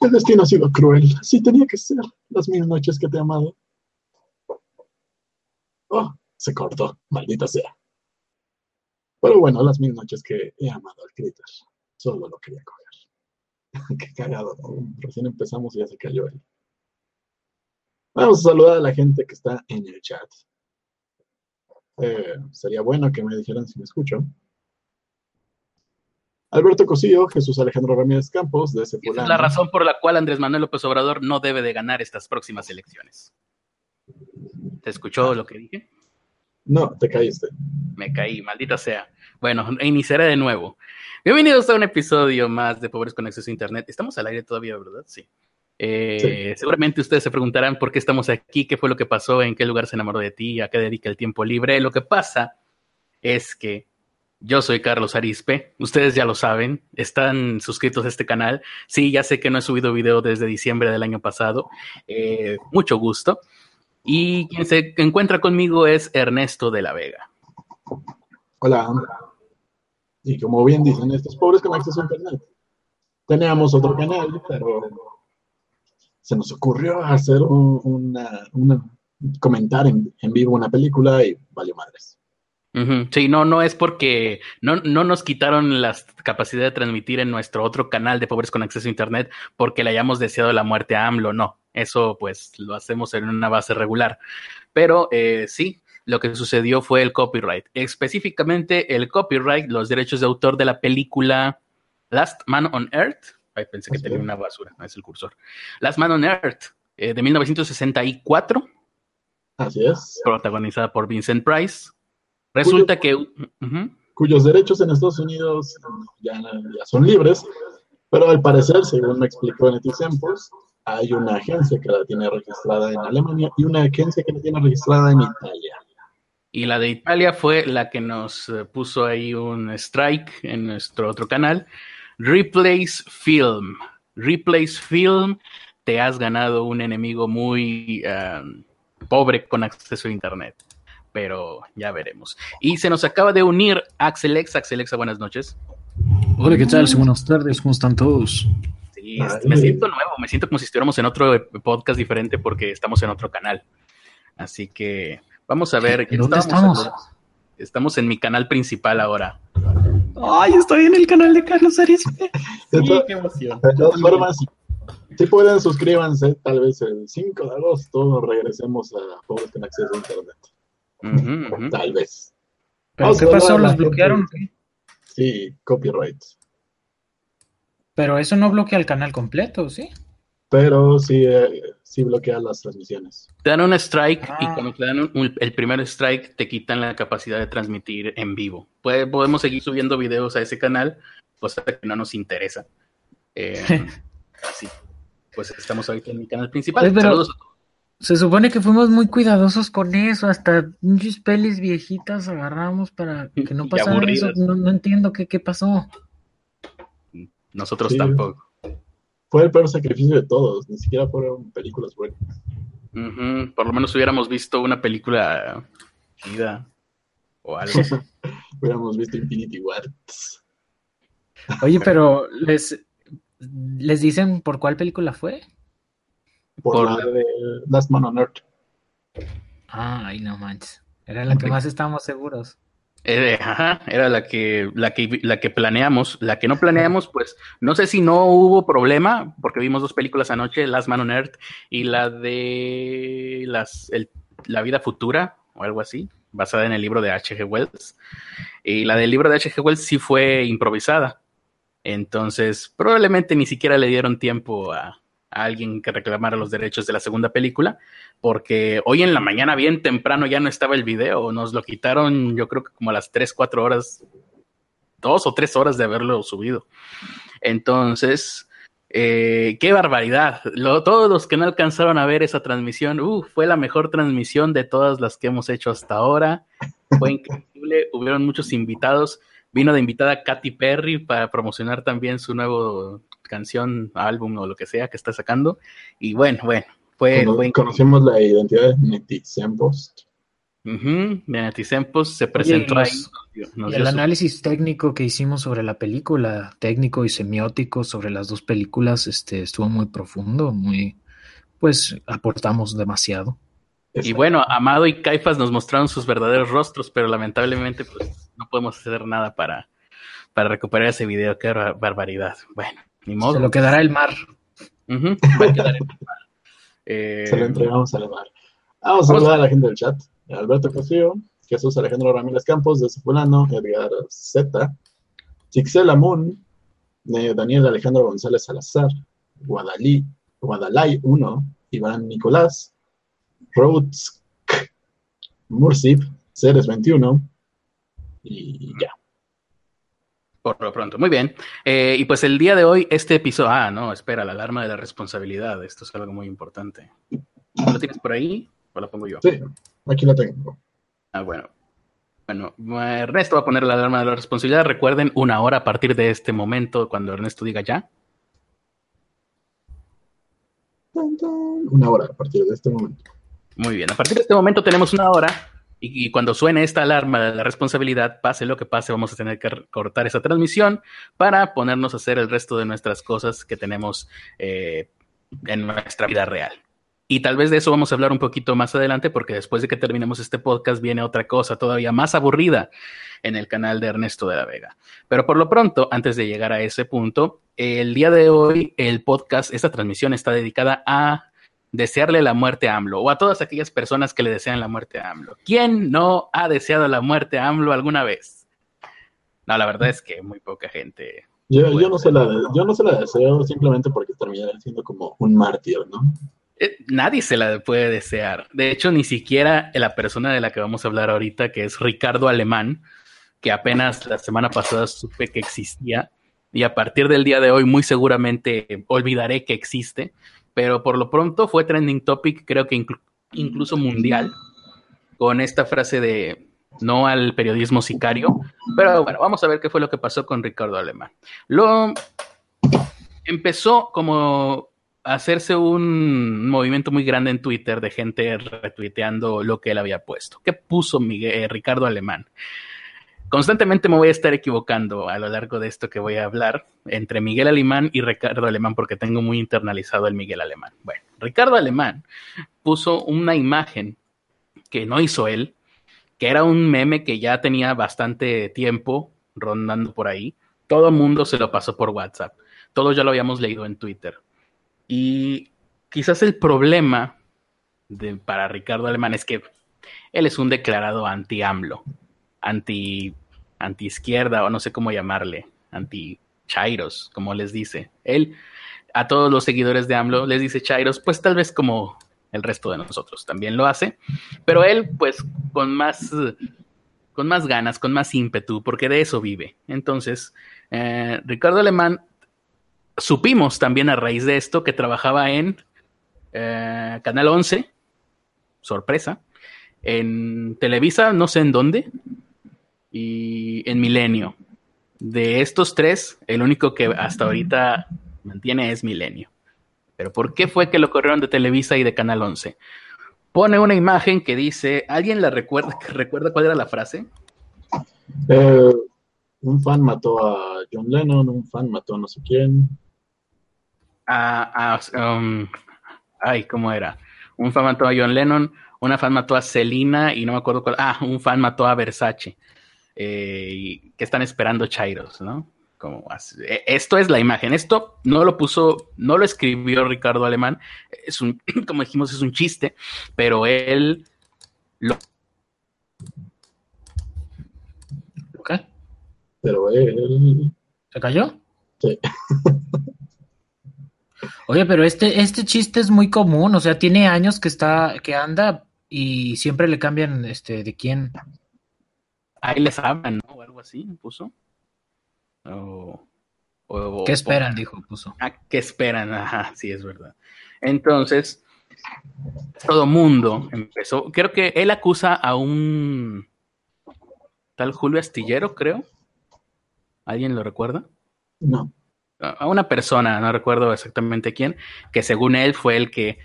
El destino ha sido cruel. Así tenía que ser. Las mil noches que te he amado. Oh, se cortó. Maldita sea. Pero bueno, las mil noches que he amado al Critter. Solo lo quería coger. Qué cagado. Recién empezamos y ya se cayó él. Vamos a saludar a la gente que está en el chat. Eh, sería bueno que me dijeran si me escucho. Alberto Cosillo, Jesús Alejandro Ramírez Campos, de ese es la razón por la cual Andrés Manuel López Obrador no debe de ganar estas próximas elecciones. ¿Te escuchó lo que dije? No, te caíste. Me caí, maldita sea. Bueno, iniciaré de nuevo. Bienvenidos a un episodio más de Pobres con Acceso a Internet. Estamos al aire todavía, ¿verdad? Sí. Eh, seguramente ustedes se preguntarán por qué estamos aquí, qué fue lo que pasó, en qué lugar se enamoró de ti, a qué dedica el tiempo libre. Lo que pasa es que yo soy Carlos Arispe, ustedes ya lo saben, están suscritos a este canal. Sí, ya sé que no he subido video desde diciembre del año pasado, eh, mucho gusto. Y quien se encuentra conmigo es Ernesto de la Vega. Hola. Y como bien dicen, estos pobres con acceso a internet. Teníamos otro canal, pero se nos ocurrió hacer un, comentar en, en vivo una película y valió madres. Sí, no, no es porque no, no nos quitaron la capacidad de transmitir en nuestro otro canal de Pobres con Acceso a Internet porque le hayamos deseado la muerte a AMLO, no. Eso pues lo hacemos en una base regular. Pero eh, sí, lo que sucedió fue el copyright. Específicamente el copyright, los derechos de autor de la película Last Man on Earth. Ay, pensé que tenía una basura, no es el cursor. Last Man on Earth, eh, de 1964. Así es. Protagonizada por Vincent Price Resulta que... Cuyos derechos en Estados Unidos ya, son libres, pero al parecer, según me explicó Netizempos, hay una agencia que la tiene registrada en Alemania y una agencia que la tiene registrada en Italia. Y la de Italia fue la que nos eh, puso ahí un strike en nuestro otro canal. Replace Film. Replace Film, te has ganado un enemigo muy eh, pobre con acceso a Internet pero ya veremos. Y se nos acaba de unir Axelex. Axelexa, buenas noches. Hola, ¿qué tal? Buenas tardes, ¿cómo están todos? Sí, me siento nuevo, me siento como si estuviéramos en otro podcast diferente porque estamos en otro canal. Así que vamos a ver. ¿Dónde estamos? Estamos en mi canal principal ahora. Ay, estoy en el canal de Carlos Arispe. Sí, qué emoción. De todas formas, si pueden, suscríbanse. Tal vez el 5 de agosto regresemos a Pobres con Acceso a Internet. Tal vez. ¿Pero qué pasó? ¿Los bloquearon? Sí, copyright. Pero eso no bloquea el canal completo, ¿sí? Pero sí, eh, sí bloquea las transmisiones. Te dan un strike y ah. cuando te dan el primer strike te quitan la capacidad de transmitir en vivo. podemos seguir subiendo videos a ese canal, cosa que no nos interesa. Eh, así. Pues estamos ahorita en mi canal principal. Saludos a todos. Se supone que fuimos muy cuidadosos con eso, hasta muchas pelis viejitas agarramos para que no pasara eso. No, entiendo qué, qué pasó. Nosotros tampoco. Fue el peor sacrificio de todos, ni siquiera fueron películas buenas. Por lo menos hubiéramos visto una película chida o algo. hubiéramos visto Infinity War. Oye, pero les, les dicen por cuál película fue por, la de Last Man on Earth. Ay, no manches. Era la que más estábamos seguros. Eh, ajá, era la que, la que la que planeamos. La que no planeamos, pues no sé si no hubo problema, porque vimos dos películas anoche, Last Man on Earth y la de las, La vida futura o algo así, basada en el libro de H.G. Wells. Y la del libro de H.G. Wells sí fue improvisada. Entonces, probablemente ni siquiera le dieron tiempo a, a alguien que reclamara los derechos de la segunda película, porque hoy en la mañana bien temprano ya no estaba el video, nos lo quitaron yo creo que como a las 3, 4 horas, dos o tres horas de haberlo subido. Entonces, eh, qué barbaridad. todos los que no alcanzaron a ver esa transmisión, fue la mejor transmisión de todas las que hemos hecho hasta ahora. Fue increíble, hubieron muchos invitados. Vino de invitada Katy Perry para promocionar también su nuevo canción, álbum o lo que sea que está sacando. Y bueno, bueno, fue... Conocimos la identidad de Neti Post. Uh se presentó ahí. y el análisis técnico que hicimos sobre la película, técnico y semiótico sobre las dos películas, este, estuvo muy profundo, muy, pues aportamos demasiado. Y bueno, Amado y Caifas nos mostraron sus verdaderos rostros, pero lamentablemente pues no podemos hacer nada para, para recuperar ese video. Qué barbaridad. Bueno, ni modo. Se lo quedará el mar. Va a quedar el mar. Se lo entregamos al mar. Vamos a saludar a la gente del chat. Alberto Castillo, Jesús Alejandro Ramírez Campos, de Fulano, Edgar Z, Chixela Moon, Daniel Alejandro González Salazar, Guadalí, Guadalay 1, Iván Nicolás, Rhodes, Mursip, Ceres 21 y ya. Por lo pronto, muy bien. Eh, y pues el día de hoy, este episodio. Ah, no, espera, la alarma de la responsabilidad. Esto es algo muy importante. ¿Lo tienes por ahí? ¿O la pongo yo? Sí, aquí la tengo. Ah, bueno. Bueno, Ernesto va a poner la alarma de la responsabilidad. Recuerden, una hora a partir de este momento, cuando Ernesto diga ya. Una hora a partir de este momento. Muy bien, a partir de este momento tenemos una hora y, cuando suene esta alarma de la responsabilidad, pase lo que pase, vamos a tener que cortar esa transmisión para ponernos a hacer el resto de nuestras cosas que tenemos eh, en nuestra vida real. Y tal vez de eso vamos a hablar un poquito más adelante, porque después de que terminemos este podcast viene otra cosa todavía más aburrida en el canal de Ernesto de la Vega. Pero por lo pronto, antes de llegar a ese punto, el día de hoy el podcast, esta transmisión está dedicada a desearle la muerte a AMLO o a todas aquellas personas que le desean la muerte a AMLO. ¿Quién no ha deseado la muerte a AMLO alguna vez? No, la verdad es que muy poca gente. Yo, no, se la, yo no se la deseo simplemente porque terminará siendo como un mártir, ¿no? Eh, nadie se la puede desear. De hecho, ni siquiera la persona de la que vamos a hablar ahorita, que es Ricardo Alemán, que apenas la semana pasada supe que existía y a partir del día de hoy muy seguramente olvidaré que existe pero por lo pronto fue trending topic, creo que incluso mundial, con esta frase de no al periodismo sicario. Pero bueno, vamos a ver qué fue lo que pasó con Ricardo Alemán. Lo empezó como a hacerse un movimiento muy grande en Twitter de gente retuiteando lo que él había puesto. ¿Qué puso Miguel, eh, Ricardo Alemán? Constantemente me voy a estar equivocando a lo largo de esto que voy a hablar entre Miguel Alemán y Ricardo Alemán porque tengo muy internalizado el Miguel Alemán. Bueno, Ricardo Alemán puso una imagen que no hizo él, que era un meme que ya tenía bastante tiempo rondando por ahí. Todo el mundo se lo pasó por WhatsApp. Todos ya lo habíamos leído en Twitter. Y quizás el problema de, para Ricardo Alemán es que él es un declarado anti-AMLO anti, anti izquierda o no sé cómo llamarle, anti Chairos, como les dice. Él a todos los seguidores de AMLO les dice Chairos, pues tal vez como el resto de nosotros también lo hace, pero él pues con más con más ganas, con más ímpetu, porque de eso vive. Entonces, eh, Ricardo Alemán, supimos también a raíz de esto que trabajaba en eh, Canal 11, sorpresa, en Televisa, no sé en dónde, y en Milenio. De estos tres, el único que hasta ahorita mantiene es Milenio. Pero ¿por qué fue que lo corrieron de Televisa y de Canal 11? Pone una imagen que dice, ¿alguien la recuerda? ¿Recuerda cuál era la frase? Eh, un fan mató a John Lennon, un fan mató a no sé quién. Ah, um, ay, ¿cómo era? Un fan mató a John Lennon, una fan mató a Selina y no me acuerdo cuál. Ah, un fan mató a Versace. Eh, que están esperando Chairos, ¿no? Como e, esto es la imagen. Esto no lo puso, no lo escribió Ricardo Alemán. Es un, como dijimos, es un chiste, pero él lo. ¿Qué? Pero él. ¿Se cayó? Sí. Oye, pero este, este chiste es muy común, o sea, tiene años que está, que anda y siempre le cambian este de quién. Ahí les hablan, ¿no? O algo así, puso. ¿Qué esperan? dijo, puso. Ah, ¿Qué esperan? Ajá, sí, es verdad. Entonces, todo mundo empezó. Creo que él acusa a un tal Julio Astillero, creo. ¿Alguien lo recuerda? No. A una persona, no recuerdo exactamente quién, que según él fue el que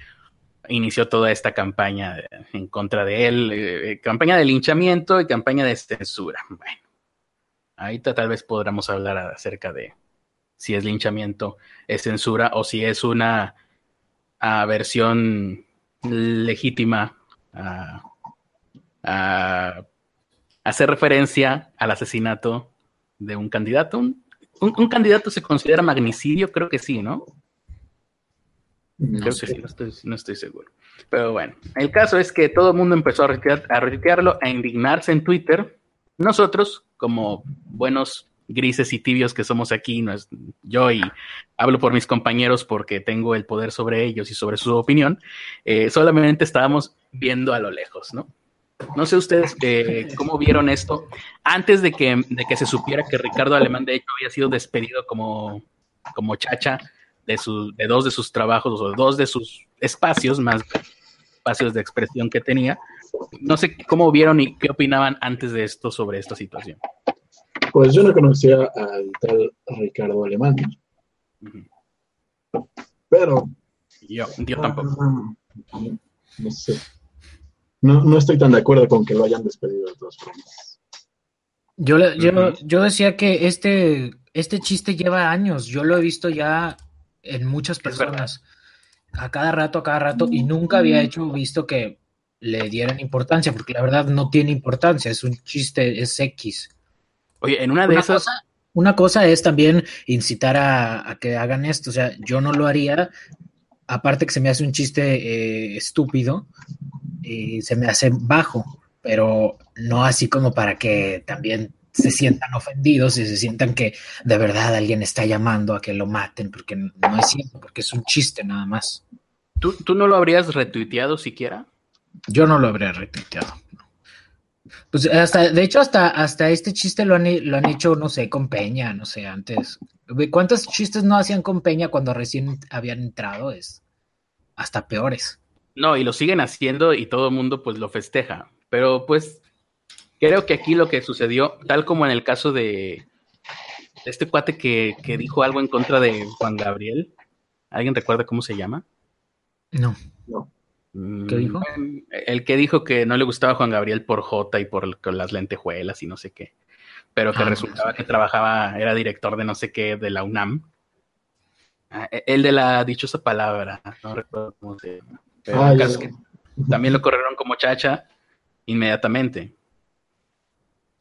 inició toda esta campaña en contra de él, eh, campaña de linchamiento y campaña de censura. Bueno, ahorita tal vez podamos hablar acerca de si es linchamiento, es censura o si es una versión legítima a, hacer referencia al asesinato de un candidato. Un, candidato se considera magnicidio, creo que sí, ¿no? Creo que sí, no estoy, seguro. Pero bueno, el caso es que todo el mundo empezó a, retuitearlo, a indignarse en Twitter. Nosotros, como buenos grises y tibios que somos aquí, no es, yo y hablo por mis compañeros porque tengo el poder sobre ellos y sobre su opinión, eh, solamente estábamos viendo a lo lejos, ¿no? No sé ustedes eh, cómo vieron esto antes de que, de que se supiera que Ricardo Alemán de hecho había sido despedido como, como chacha de, su, de dos de sus trabajos o dos de sus espacios, más espacios de expresión que tenía. No sé cómo vieron y qué opinaban antes de esto sobre esta situación. Pues yo no conocía al tal Ricardo Alemán. Pero. Yo, yo tampoco. Ah, no sé. No, estoy tan de acuerdo con que lo hayan despedido de todas formas. Yo, yo, yo decía que este, este chiste lleva años. Yo lo he visto ya en muchas personas. A cada rato, a cada rato. Y nunca había hecho visto que le dieran importancia, porque la verdad no tiene importancia. Es un chiste, es X. Oye, en una de esas. una cosa es también incitar a, que hagan esto. O sea, yo no lo haría. Aparte que se me hace un chiste eh, estúpido, y se me hace bajo, pero no así como para que también se sientan ofendidos y se sientan que de verdad alguien está llamando a que lo maten, porque no es cierto, porque es un chiste nada más. ¿Tú, ¿Tú no lo habrías retuiteado siquiera? Yo no lo habría retuiteado. Pues hasta, de hecho, hasta, hasta este chiste lo han, lo han hecho, no sé, con Peña, no sé, antes. ¿Cuántos chistes no hacían con Peña cuando recién habían entrado? Es hasta peores. No, y lo siguen haciendo y todo el mundo pues lo festeja. Pero pues creo que aquí lo que sucedió, tal como en el caso de este cuate que, que dijo algo en contra de Juan Gabriel, ¿alguien recuerda cómo se llama? No. No. Mm, ¿Qué dijo? El que dijo que no le gustaba Juan Gabriel por J y por las lentejuelas y no sé qué. Pero que ah, resultaba que trabajaba, era director de no sé qué de la UNAM. Ah, e, el de la dichosa palabra, no recuerdo cómo se llama. Pero ah, que también lo corrieron como chacha inmediatamente.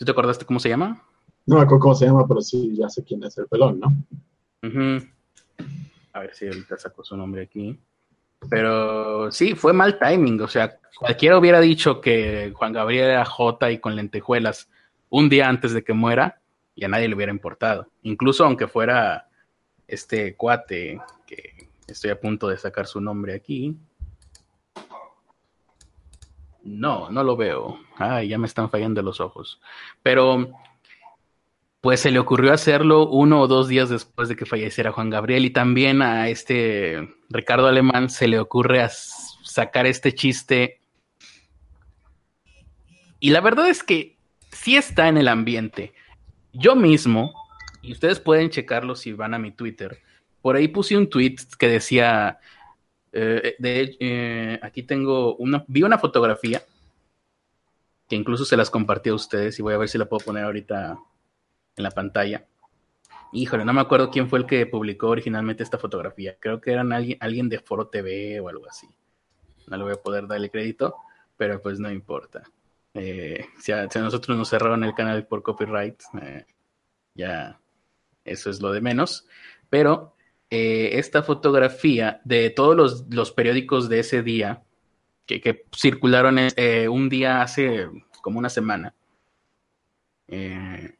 ¿Tú te acordaste cómo se llama? No me acuerdo cómo se llama, pero sí, ya sé quién es el pelón, ¿no? A ver si ahorita saco su nombre aquí. Pero sí, fue mal timing. O sea, cualquiera hubiera dicho que Juan Gabriel era J y con lentejuelas un día antes de que muera y a nadie le hubiera importado. Incluso aunque fuera este cuate, que estoy a punto de sacar su nombre aquí. No, no lo veo. Ay, ya me están fallando los ojos. Pero pues se le ocurrió hacerlo uno o dos días después de que falleciera Juan Gabriel y también a este Ricardo Alemán se le ocurre sacar este chiste. Y la verdad es que sí está en el ambiente. Yo mismo, y ustedes pueden checarlo si van a mi Twitter, por ahí puse un tweet que decía, eh, de, eh, aquí tengo una, vi una fotografía que incluso se las compartí a ustedes y voy a ver si la puedo poner ahorita en la pantalla. Híjole, no me acuerdo quién fue el que publicó originalmente esta fotografía. Creo que eran alguien, alguien de Foro TV o algo así. No le voy a poder darle crédito, pero pues no importa. Eh, si, a, nosotros nos cerraron el canal por copyright, eh, ya eso es lo de menos. Pero eh, esta fotografía de todos los, los periódicos de ese día, que, que circularon un día hace como una semana, eh,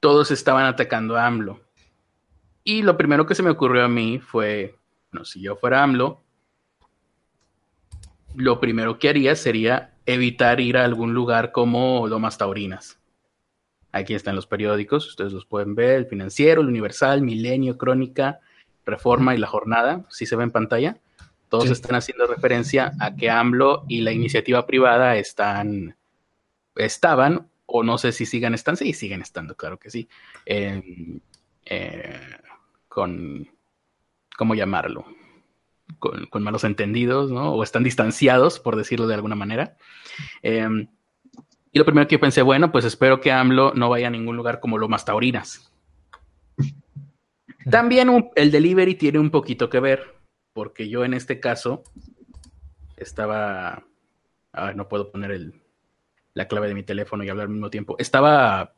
todos estaban atacando a AMLO. Y lo primero que se me ocurrió a mí fue, bueno, si yo fuera AMLO, lo primero que haría sería evitar ir a algún lugar como Lomas Taurinas. Aquí están los periódicos, ustedes los pueden ver, el Financiero, el Universal, Milenio, Crónica, Reforma y La Jornada, si se ve en pantalla. Todos están haciendo referencia a que AMLO y la iniciativa privada están, estaban o no sé si sigan estando, sí, siguen estando, claro que sí, eh, con, ¿cómo llamarlo? con, malos entendidos, ¿no? O están distanciados, por decirlo de alguna manera. Em, y lo primero que pensé, bueno, pues espero que AMLO no vaya a ningún lugar como Lomas Taurinas. También el delivery tiene un poquito que ver, porque yo en este caso estaba... no puedo poner el, la clave de mi teléfono y hablar al mismo tiempo. Estaba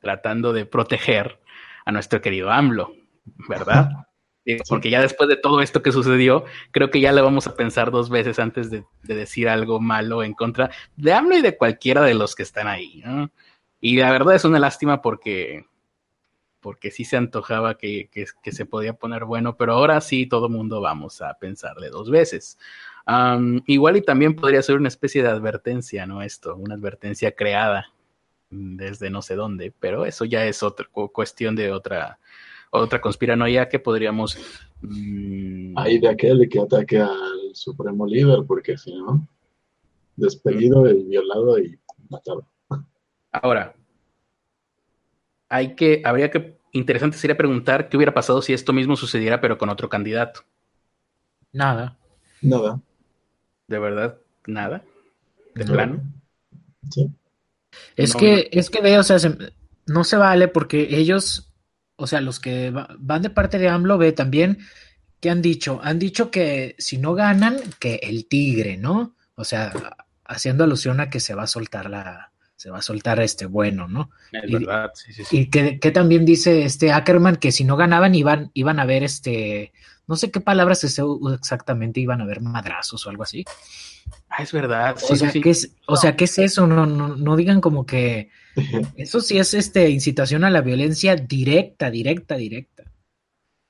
tratando de proteger a nuestro querido AMLO, ¿verdad? Porque ya después de todo esto que sucedió, creo que ya le vamos a pensar dos veces antes de, decir algo malo en contra de AMLO y de cualquiera de los que están ahí. Y la verdad es una lástima porque, porque sí se antojaba que, se podía poner bueno, pero ahora sí todo mundo vamos a pensarle dos veces. igual y también podría ser una especie de advertencia, ¿no? Esto, una advertencia creada desde no sé dónde, pero eso ya es otra cuestión de otra otra conspiranoia que podríamos... Mm, Hay de aquel que ataque al supremo líder, porque si no, despedido y violado y matado. Ahora, hay que, habría que, interesante sería preguntar qué hubiera pasado si esto mismo sucediera, pero con otro candidato. Nada. Nada. ¿De verdad? ¿Nada? ¿De plano? Sí. Es que, es que veo, o sea, no se vale porque ellos o sea, los que van de parte de AMLO, ve también, ¿qué han dicho? Han dicho que si no ganan, que el tigre, ¿no? O sea, haciendo alusión a que se va a soltar la, se va a soltar este bueno, ¿no? Es verdad, sí, sí, sí. Y que, también dice este Ackerman que si no ganaban iban, iban a ver este, no sé qué palabras exactamente, iban a ver madrazos o algo así. Ah, es verdad. o, sea, ¿qué es, o sea, ¿qué es eso? No, no, no digan como que eso sí es este incitación a la violencia directa, directa, directa.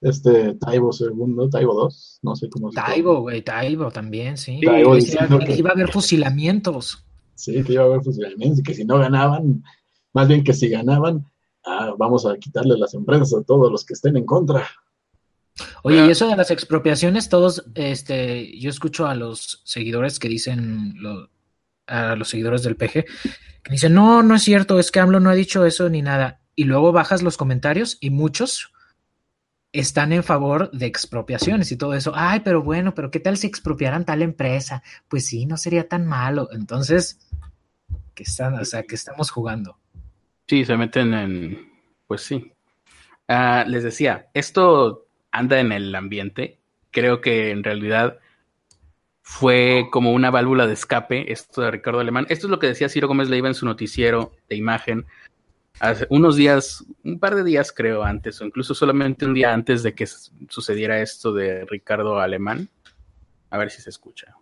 Este Taibo segundo, Taibo 2, no sé cómo se Taibo, güey, Taibo también, sí. Taibo que, iba a haber fusilamientos. Sí, que iba a haber fusilamientos y que si no ganaban, más bien que si ganaban, ah, vamos a quitarle las empresas a todos los que estén en contra. Oye, y eso de las expropiaciones, todos, este, yo escucho a los seguidores que dicen, a los seguidores del PG, que dicen, no, no es cierto, es que AMLO no ha dicho eso ni nada. Y luego bajas los comentarios y muchos están en favor de expropiaciones y todo eso. Ay, pero bueno, pero ¿qué tal si expropiaran tal empresa? Pues sí, no sería tan malo. Entonces, que están, o sea, que estamos jugando. Sí, se meten en, pues sí. Ah, les decía, esto anda en el ambiente. Creo que en realidad fue como una válvula de escape esto de Ricardo Alemán. Esto es lo que decía Ciro Gómez Leiva en su noticiero de imagen unos días, un par de días creo antes, o incluso solamente un día antes de que sucediera esto de Ricardo Alemán. A ver si se escucha.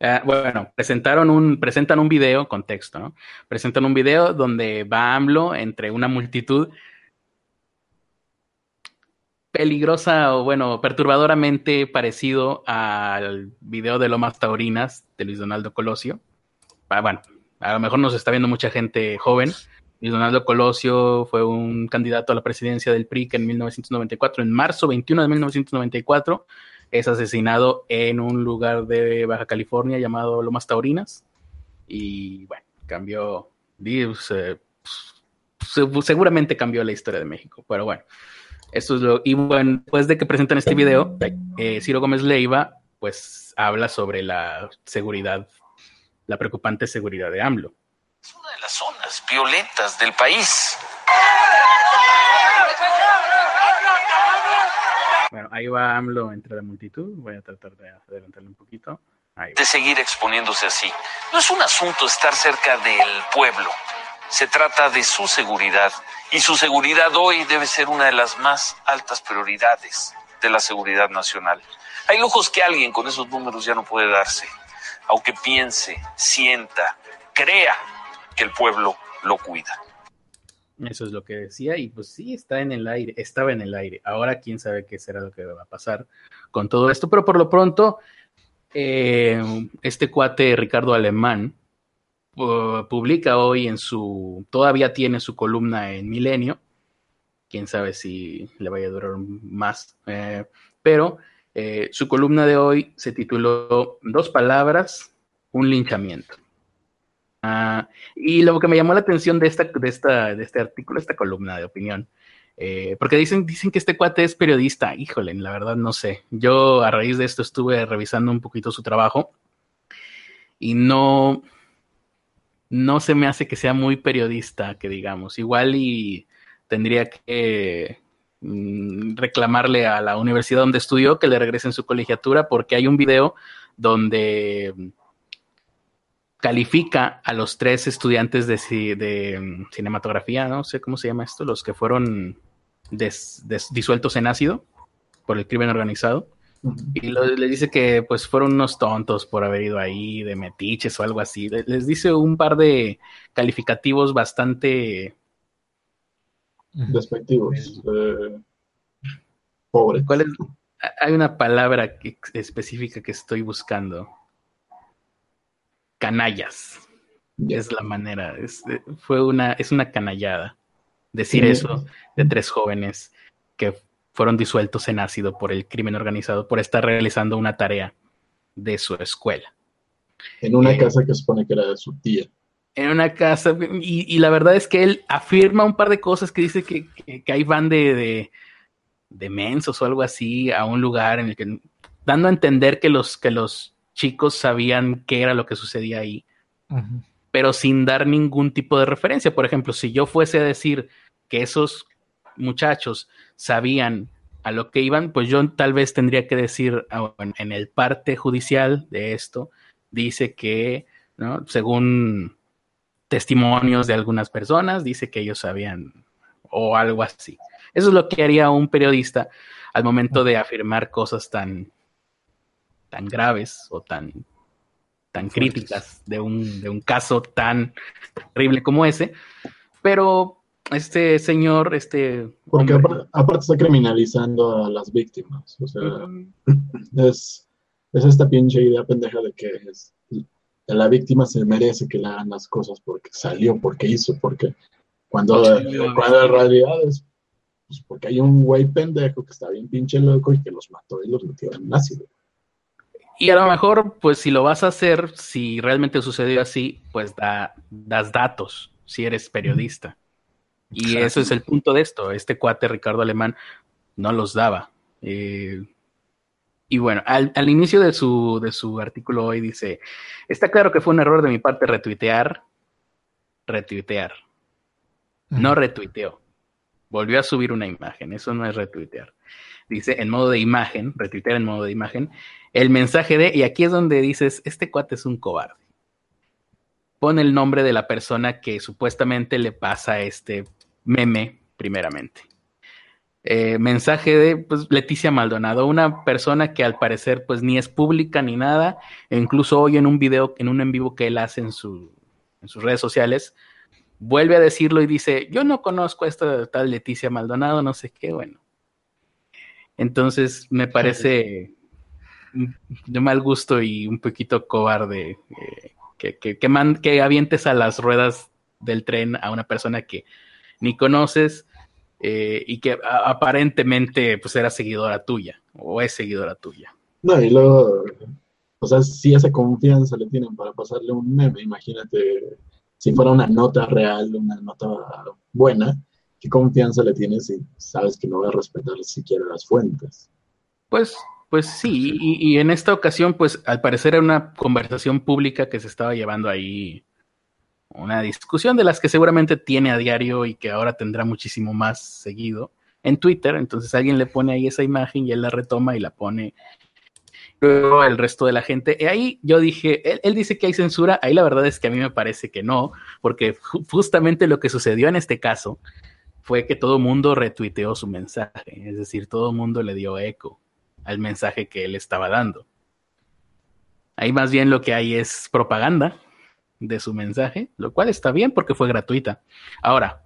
Ah, bueno, presentaron un, presentan un video, contexto, ¿no? Presentan un video donde va AMLO entre una multitud peligrosa o bueno, perturbadoramente parecido al video de Lomas Taurinas de Luis Donaldo Colosio. Ah, bueno, a lo mejor nos está viendo mucha gente joven. Luis Donaldo Colosio fue un candidato a la presidencia del PRI en 1994, en marzo 21 de 1994, es asesinado en un lugar de Baja California llamado Lomas Taurinas. Y bueno, cambió, eh, seguramente cambió la historia de México, pero bueno. Esto es lo, y bueno, después de que presentan este video, eh, Ciro Gómez Leiva, pues habla sobre la seguridad, la preocupante seguridad de AMLO. Es una de las zonas violentas del país. Bueno, ahí va AMLO entre la multitud. Voy a tratar de adelantarle un poquito. De seguir exponiéndose así. No es un asunto estar cerca del pueblo. Se trata de su seguridad y su seguridad hoy debe ser una de las más altas prioridades de la seguridad nacional. Hay lujos que alguien con esos números ya no puede darse, aunque piense, sienta, crea que el pueblo lo cuida. Eso es lo que decía y pues sí está en el aire, estaba en el aire. Ahora quién sabe qué será lo que va a pasar con todo esto, pero por lo pronto eh, este cuate Ricardo Alemán publica hoy en su, todavía tiene su columna en Milenio, quién sabe si le vaya a durar más, eh, pero eh, su columna de hoy se tituló Dos palabras, un linchamiento. Ah, y lo que me llamó la atención de, esta, de, esta, de este artículo, esta columna de opinión, Eh, porque dicen, dicen que este cuate es periodista. Híjole, la verdad no sé. Yo a raíz de esto estuve revisando un poquito su trabajo y no, no se me hace que sea muy periodista, que digamos. Igual y tendría que mm, reclamarle a la universidad donde estudió que le regresen su colegiatura porque hay un video donde califica a los tres estudiantes de, de mm, cinematografía, no sé cómo se llama esto, los que fueron disueltos en ácido por el crimen organizado. Y les dice que pues fueron unos tontos por haber ido ahí de metiches o algo así. Les, dice un par de calificativos bastante despectivos. Eh, pobre. ¿Cuál es? Hay una palabra específica que estoy buscando canallas. Es la manera, es, eh, fue una, es una canallada decir eso de tres jóvenes que fueron disueltos en ácido por el crimen organizado por estar realizando una tarea de su escuela. En una eh, casa que supone que era de su tía. En una casa, y, la verdad es que él afirma un par de cosas que dice que, que, ahí van de, de, de, mensos o algo así a un lugar en el que, dando a entender que los, que los chicos sabían qué era lo que sucedía ahí, pero sin dar ningún tipo de referencia. Por ejemplo, si yo fuese a decir que esos muchachos sabían a lo que iban, pues yo tal vez tendría que decir ah, en, el parte judicial de esto, dice que, ¿no? según testimonios de algunas personas, dice que ellos sabían o algo así. Eso es lo que haría un periodista al momento de afirmar cosas tan, tan graves o tan, tan críticas de un, de un caso tan terrible como ese. Pero este señor, este... Porque aparte, está criminalizando a las víctimas. O sea, es, es, esta pinche idea pendeja de que es, la víctima se merece que le hagan las cosas porque salió, porque hizo, porque cuando, cuando en realidad es pues porque hay un güey pendejo que está bien pinche loco y que los mató y los metió en ácido. Y a lo mejor, pues si lo vas a hacer, si realmente sucedió así, pues da, das datos, si eres periodista. Y eso es el punto de esto. Este cuate Ricardo Alemán no los daba. Eh, y bueno, al, inicio de su, de su artículo hoy dice, está claro que fue un error de mi parte retuitear, retuitear. No retuiteó. Volvió a subir una imagen. Eso no es retuitear. Dice en modo de imagen, retuitear en modo de imagen, el mensaje de, y aquí es donde dices, este cuate es un cobarde. Pone el nombre de la persona que supuestamente le pasa este meme, primeramente. Eh, mensaje de pues, Leticia Maldonado, una persona que al parecer pues ni es pública ni nada, e incluso hoy en un video, en un en vivo que él hace en, su, en sus redes sociales, vuelve a decirlo y dice, yo no conozco a esta tal Leticia Maldonado, no sé qué, bueno. Entonces me parece de mal gusto y un poquito cobarde eh, que, que, que, que avientes a las ruedas del tren a una persona que ni conoces eh, y que aparentemente pues era seguidora tuya o es seguidora tuya. No, y luego, o sea, si esa confianza le tienen para pasarle un meme, imagínate si fuera una nota real, una nota buena, ¿qué confianza le tienes si sabes que no va a respetar siquiera las fuentes? Pues, pues sí, y, en esta ocasión, pues al parecer era una conversación pública que se estaba llevando ahí una discusión de las que seguramente tiene a diario y que ahora tendrá muchísimo más seguido en Twitter. Entonces alguien le pone ahí esa imagen y él la retoma y la pone luego el resto de la gente. Y ahí yo dije, él, dice que hay censura, ahí la verdad es que a mí me parece que no, porque justamente lo que sucedió en este caso fue que todo el mundo retuiteó su mensaje, es decir, todo el mundo le dio eco al mensaje que él estaba dando. Ahí más bien lo que hay es propaganda, de su mensaje, lo cual está bien porque fue gratuita. Ahora,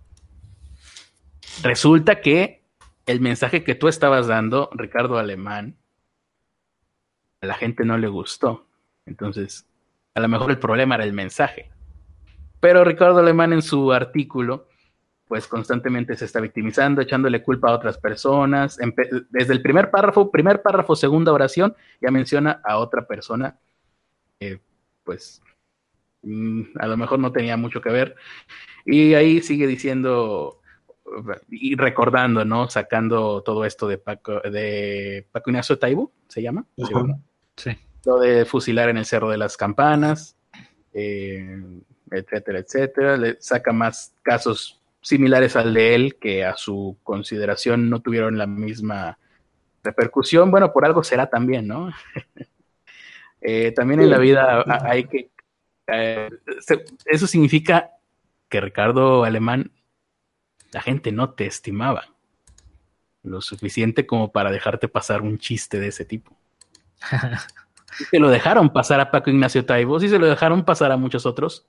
resulta que el mensaje que tú estabas dando, Ricardo Alemán, a la gente no le gustó. Entonces, a lo mejor el problema era el mensaje. Pero Ricardo Alemán en su artículo, pues constantemente se está victimizando, echándole culpa a otras personas. Desde el primer párrafo, primer párrafo, segunda oración, ya menciona a otra persona, pues Mm, a lo mejor no tenía mucho que ver. Y ahí sigue diciendo, y recordando, ¿no? Sacando todo esto de Paco, de Paco Ignacio Taibo, ¿se llama? Sí. Lo de fusilar en el Cerro de las Campanas, eh, etcétera, etcétera. Le saca más casos similares al de él que a su consideración no tuvieron la misma repercusión. Bueno, por algo será también, ¿no? Eh, también en la vida hay que... Eh, eso significa que Ricardo Alemán, la gente no te estimaba lo suficiente como para dejarte pasar un chiste de ese tipo. Se lo dejaron pasar a Paco Ignacio Taibo, y se lo dejaron pasar a muchos otros,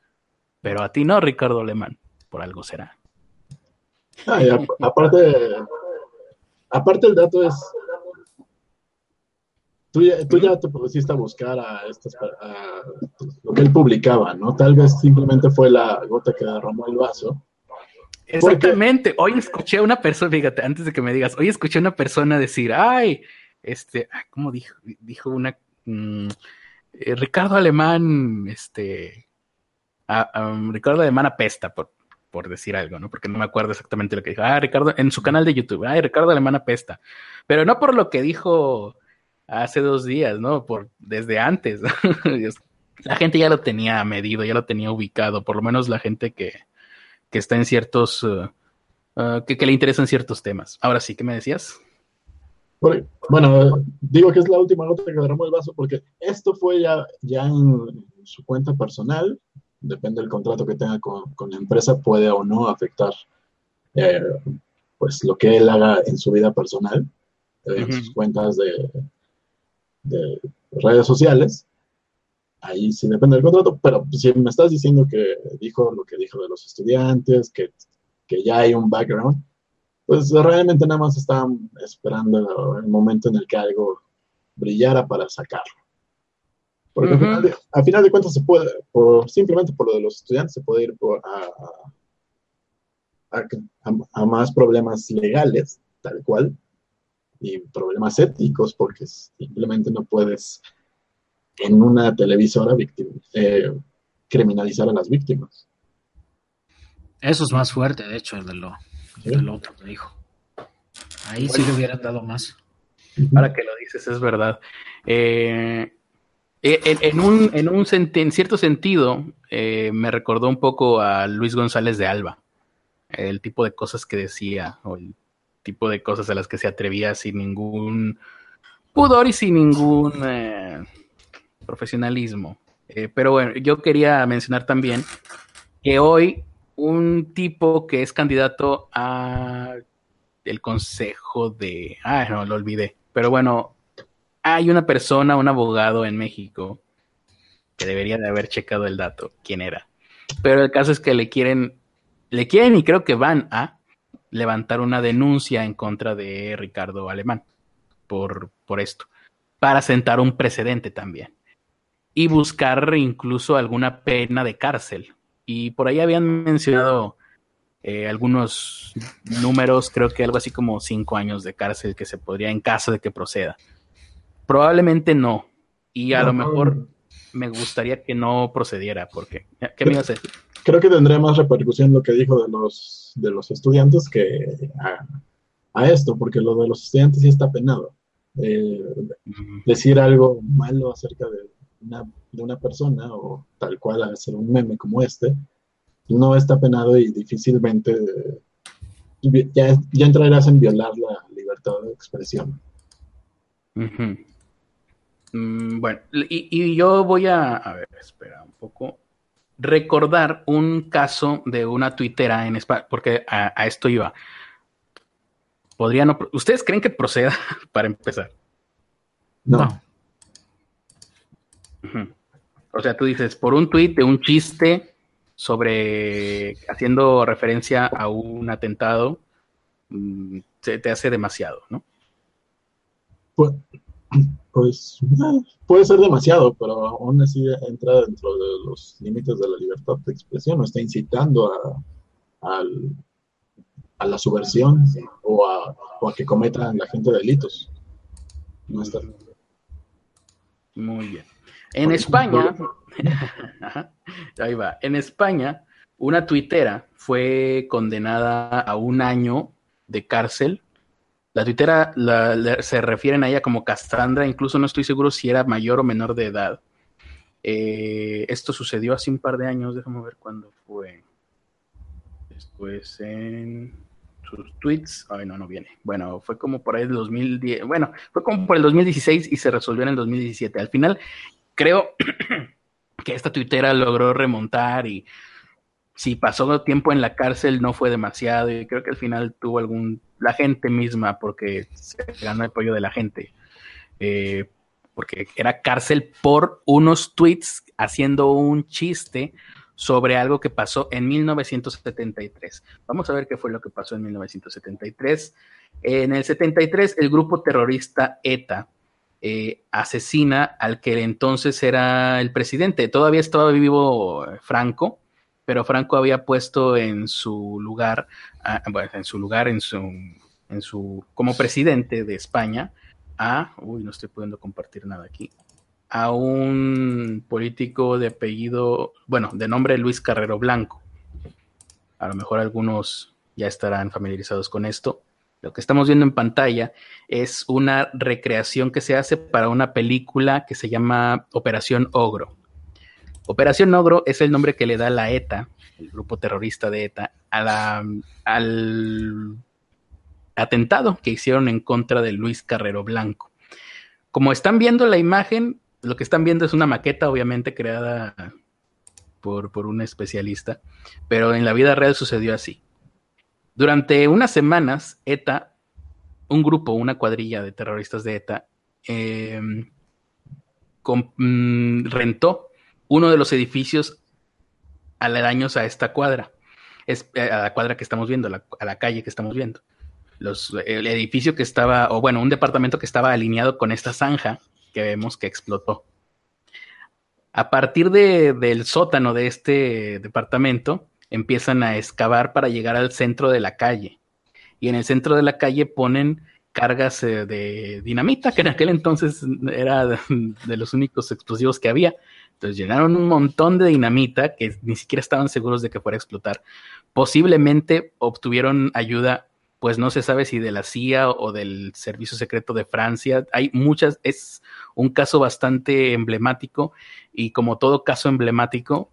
pero a ti no, Ricardo Alemán, por algo será. Aparte, aparte el dato es, tú ya, tú ya te pusiste a buscar a, estas, a lo que él publicaba, ¿no? Tal vez simplemente fue la gota que derramó el vaso. Exactamente. Hoy escuché a una persona, fíjate, antes de que me digas, hoy escuché a una persona decir, ay, este, ¿cómo dijo? Dijo una, mm, eh, Ricardo Alemán, este, Ricardo Alemán apesta, por, por decir algo, ¿no? Porque no me acuerdo exactamente lo que dijo. Ah, Ricardo, en su canal de YouTube, ay, Ricardo Alemán apesta. Pero no por lo que dijo hace dos días, ¿no? Por desde antes. la gente ya lo tenía medido, ya lo tenía ubicado, por lo menos la gente que, que está en ciertos, uh, uh, que, que, le interesan ciertos temas. Ahora sí, ¿qué me decías? Bueno, digo que es la última nota que derramó el vaso porque esto fue ya, ya en su cuenta personal, depende del contrato que tenga con, con la empresa, puede o no afectar eh, pues lo que él haga en su vida personal, en sus cuentas de, de redes sociales, ahí sí depende del contrato, pero si me estás diciendo que dijo lo que dijo de los estudiantes, que, que ya hay un background, pues realmente nada más estaban esperando el momento en el que algo brillara para sacarlo. Porque al, final de, al, final de, cuentas se puede, por, simplemente por lo de los estudiantes, se puede ir por, a, a, a, más problemas legales, tal cual, y problemas éticos, porque simplemente no puedes en una televisora eh, criminalizar a las víctimas. Eso es más fuerte, de hecho, de lo, del otro que dijo. Ahí sí le hubieran dado más. Ahora que lo dices, es verdad. Eh, eh, en, un, en, un en cierto sentido, me recordó un poco a Luis González de Alba. El tipo de cosas que decía, o el tipo de cosas a las que se atrevía sin ningún pudor y sin ningún profesionalismo. Eh, pero bueno, yo quería mencionar también que hoy un tipo que es candidato a el consejo de... Ah, no, lo olvidé. Pero bueno, hay una persona, un abogado en México que debería de haber checado el dato, quién era. Pero el caso es que le quieren, le quieren y creo que van a levantar una denuncia en contra de Ricardo Alemán por, por esto, para sentar un precedente también y buscar incluso alguna pena de cárcel. Y por ahí habían mencionado eh, algunos números, creo que algo así como cinco años de cárcel que se podría en caso de que proceda. Probablemente no. Y a lo mejor me gustaría que no procediera, porque ¿qué me ibas a decir? Creo que tendría más repercusión lo que dijo de los, de los estudiantes que a, esto, porque lo de los estudiantes sí está penado. Eh, decir algo malo acerca de de una persona o tal cual hacer un meme como este, no está penado y difícilmente ya, ya entrarás en violar la libertad de expresión. Mm, bueno, y, yo voy a, a ver, espera un poco, recordar un caso de una tuitera en España, porque a, esto iba. Podría no, ¿Ustedes creen que proceda para empezar? no. O sea, tú dices, por un tuit de un chiste sobre haciendo referencia a un atentado, mm, se te hace demasiado, ¿no? Pues, pues puede ser demasiado, pero aún así entra dentro de los límites de la libertad de expresión, no está incitando a, a la subversión o a, o a que cometan la gente delitos. No está. Muy bien. En España, ahí va, en España una tuitera fue condenada a un año de cárcel. La tuitera se refieren a ella como Cassandra, incluso no estoy seguro si era mayor o menor de edad. Eh, esto sucedió hace un par de años, déjame ver cuándo fue. Después en sus tweets, ay no, no viene. Bueno, fue como por ahí el 2010, bueno, fue como por el 2016 y se resolvió en el 2017. Al final, creo que esta tuitera logró remontar y si pasó tiempo en la cárcel no fue demasiado y creo que al final tuvo algún, la gente misma, porque se ganó el apoyo de la gente, eh, porque era cárcel por unos tweets haciendo un chiste sobre algo que pasó en 1973. Vamos a ver qué fue lo que pasó en 1973. En el 73, el grupo terrorista ETA eh, asesina al que entonces era el presidente. Todavía estaba vivo Franco, pero Franco había puesto en su lugar, bueno, en su lugar, en su, en su, como presidente de España, a, uy, no estoy pudiendo compartir nada aquí, a un político de apellido, bueno, de nombre Luis Carrero Blanco. A lo mejor algunos ya estarán familiarizados con esto. Lo que estamos viendo en pantalla es una recreación que se hace para una película que se llama Operación Ogro. Operación Ogro es el nombre que le da la ETA, el grupo terrorista de ETA, al atentado que hicieron en contra de Luis Carrero Blanco. Como están viendo la imagen, lo que están viendo es una maqueta, obviamente creada por, por un especialista, pero en la vida real sucedió así. Durante unas semanas, ETA, un grupo, una cuadrilla de terroristas de ETA, em, mm, rentó uno de los edificios aledaños a esta cuadra, es, eh, a la cuadra que estamos viendo, a la calle que estamos viendo. el edificio que estaba, o bueno, un departamento que estaba alineado con esta zanja que vemos que explotó. A partir del sótano de este departamento, empiezan a excavar para llegar al centro de la calle. Y en el centro de la calle ponen cargas eh, de dinamita, que en aquel entonces era de los únicos explosivos que había. Entonces llenaron un montón de dinamita que ni siquiera estaban seguros de que fuera a explotar. Posiblemente obtuvieron ayuda, pues no se sabe si de la CIA o del Servicio Secreto de Francia. Hay muchas, es un caso bastante emblemático y como todo caso emblemático,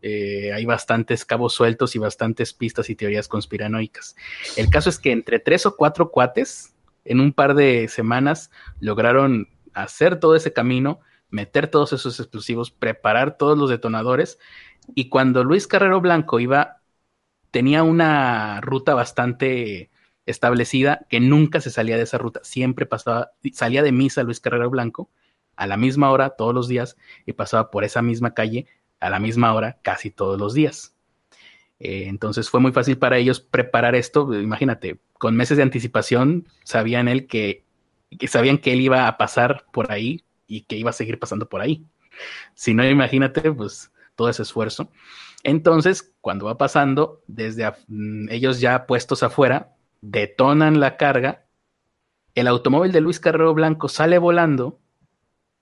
eh, hay bastantes cabos sueltos y bastantes pistas y teorías conspiranoicas. El caso es que entre tres o cuatro cuates, en un par de semanas, lograron hacer todo ese camino meter todos esos explosivos, preparar todos los detonadores. Y cuando Luis Carrero Blanco iba, tenía una ruta bastante establecida que nunca se salía de esa ruta, siempre pasaba, salía de misa Luis Carrero Blanco a la misma hora todos los días y pasaba por esa misma calle a la misma hora casi todos los días. Eh, entonces fue muy fácil para ellos preparar esto. Imagínate, con meses de anticipación sabían él que, que sabían que él iba a pasar por ahí y que iba a seguir pasando por ahí. Si no, imagínate, pues todo ese esfuerzo. Entonces, cuando va pasando, desde mm, ellos ya puestos afuera, detonan la carga, el automóvil de Luis Carrero Blanco sale volando,